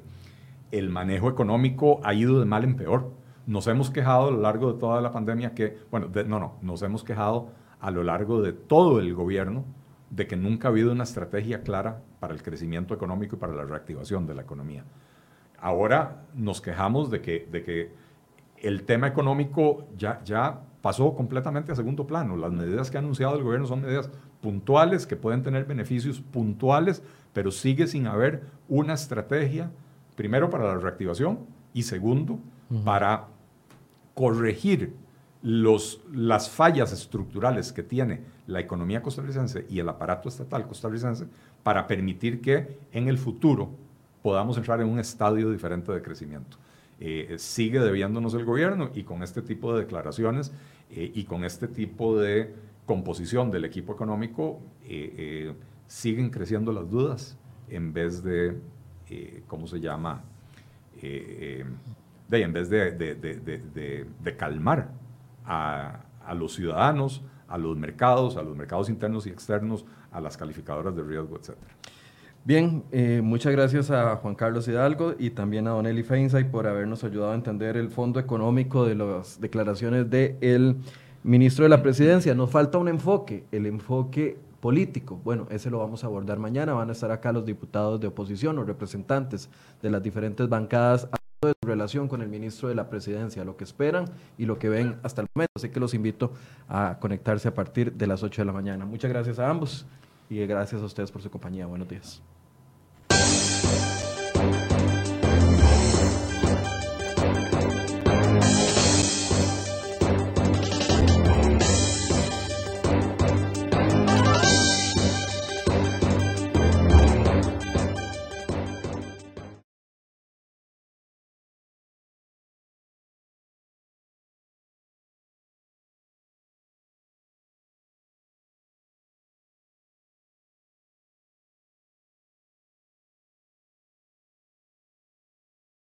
el manejo económico ha ido de mal en peor. Nos hemos quejado a lo largo de toda la pandemia que, bueno, no, no, nos hemos quejado a lo largo de todo el gobierno de que nunca ha habido una estrategia clara para el crecimiento económico y para la reactivación de la economía. Ahora nos quejamos de que, de que el tema económico ya, ya pasó completamente a segundo plano. Las medidas que ha anunciado el gobierno son medidas puntuales que pueden tener beneficios puntuales, pero sigue sin haber una estrategia, primero para la reactivación y segundo, para corregir los, las fallas estructurales que tiene la economía costarricense y el aparato estatal costarricense para permitir que en el futuro podamos entrar en un estadio diferente de crecimiento. Eh, sigue debiéndonos el gobierno y con este tipo de declaraciones eh, y con este tipo de composición del equipo económico eh, siguen creciendo las dudas en vez de, ¿cómo se llama? de, en vez de, de, de, de calmar a, a los ciudadanos, a los mercados, a los mercados internos y externos, a las calificadoras de riesgo, etcétera. Bien, eh, muchas gracias a Juan Carlos Hidalgo y también a Don Eli Feinsay por habernos ayudado a entender el fondo económico de las declaraciones del ministro de la Presidencia. Nos falta un enfoque, el enfoque político. Bueno, ese lo vamos a abordar mañana. Van a estar acá los diputados de oposición o representantes de las diferentes bancadas de su relación con el ministro de la Presidencia, lo que esperan y lo que ven hasta el momento. Así que los invito a conectarse a partir de las 8 de la mañana. Muchas gracias a ambos y gracias a ustedes por su compañía. Buenos días.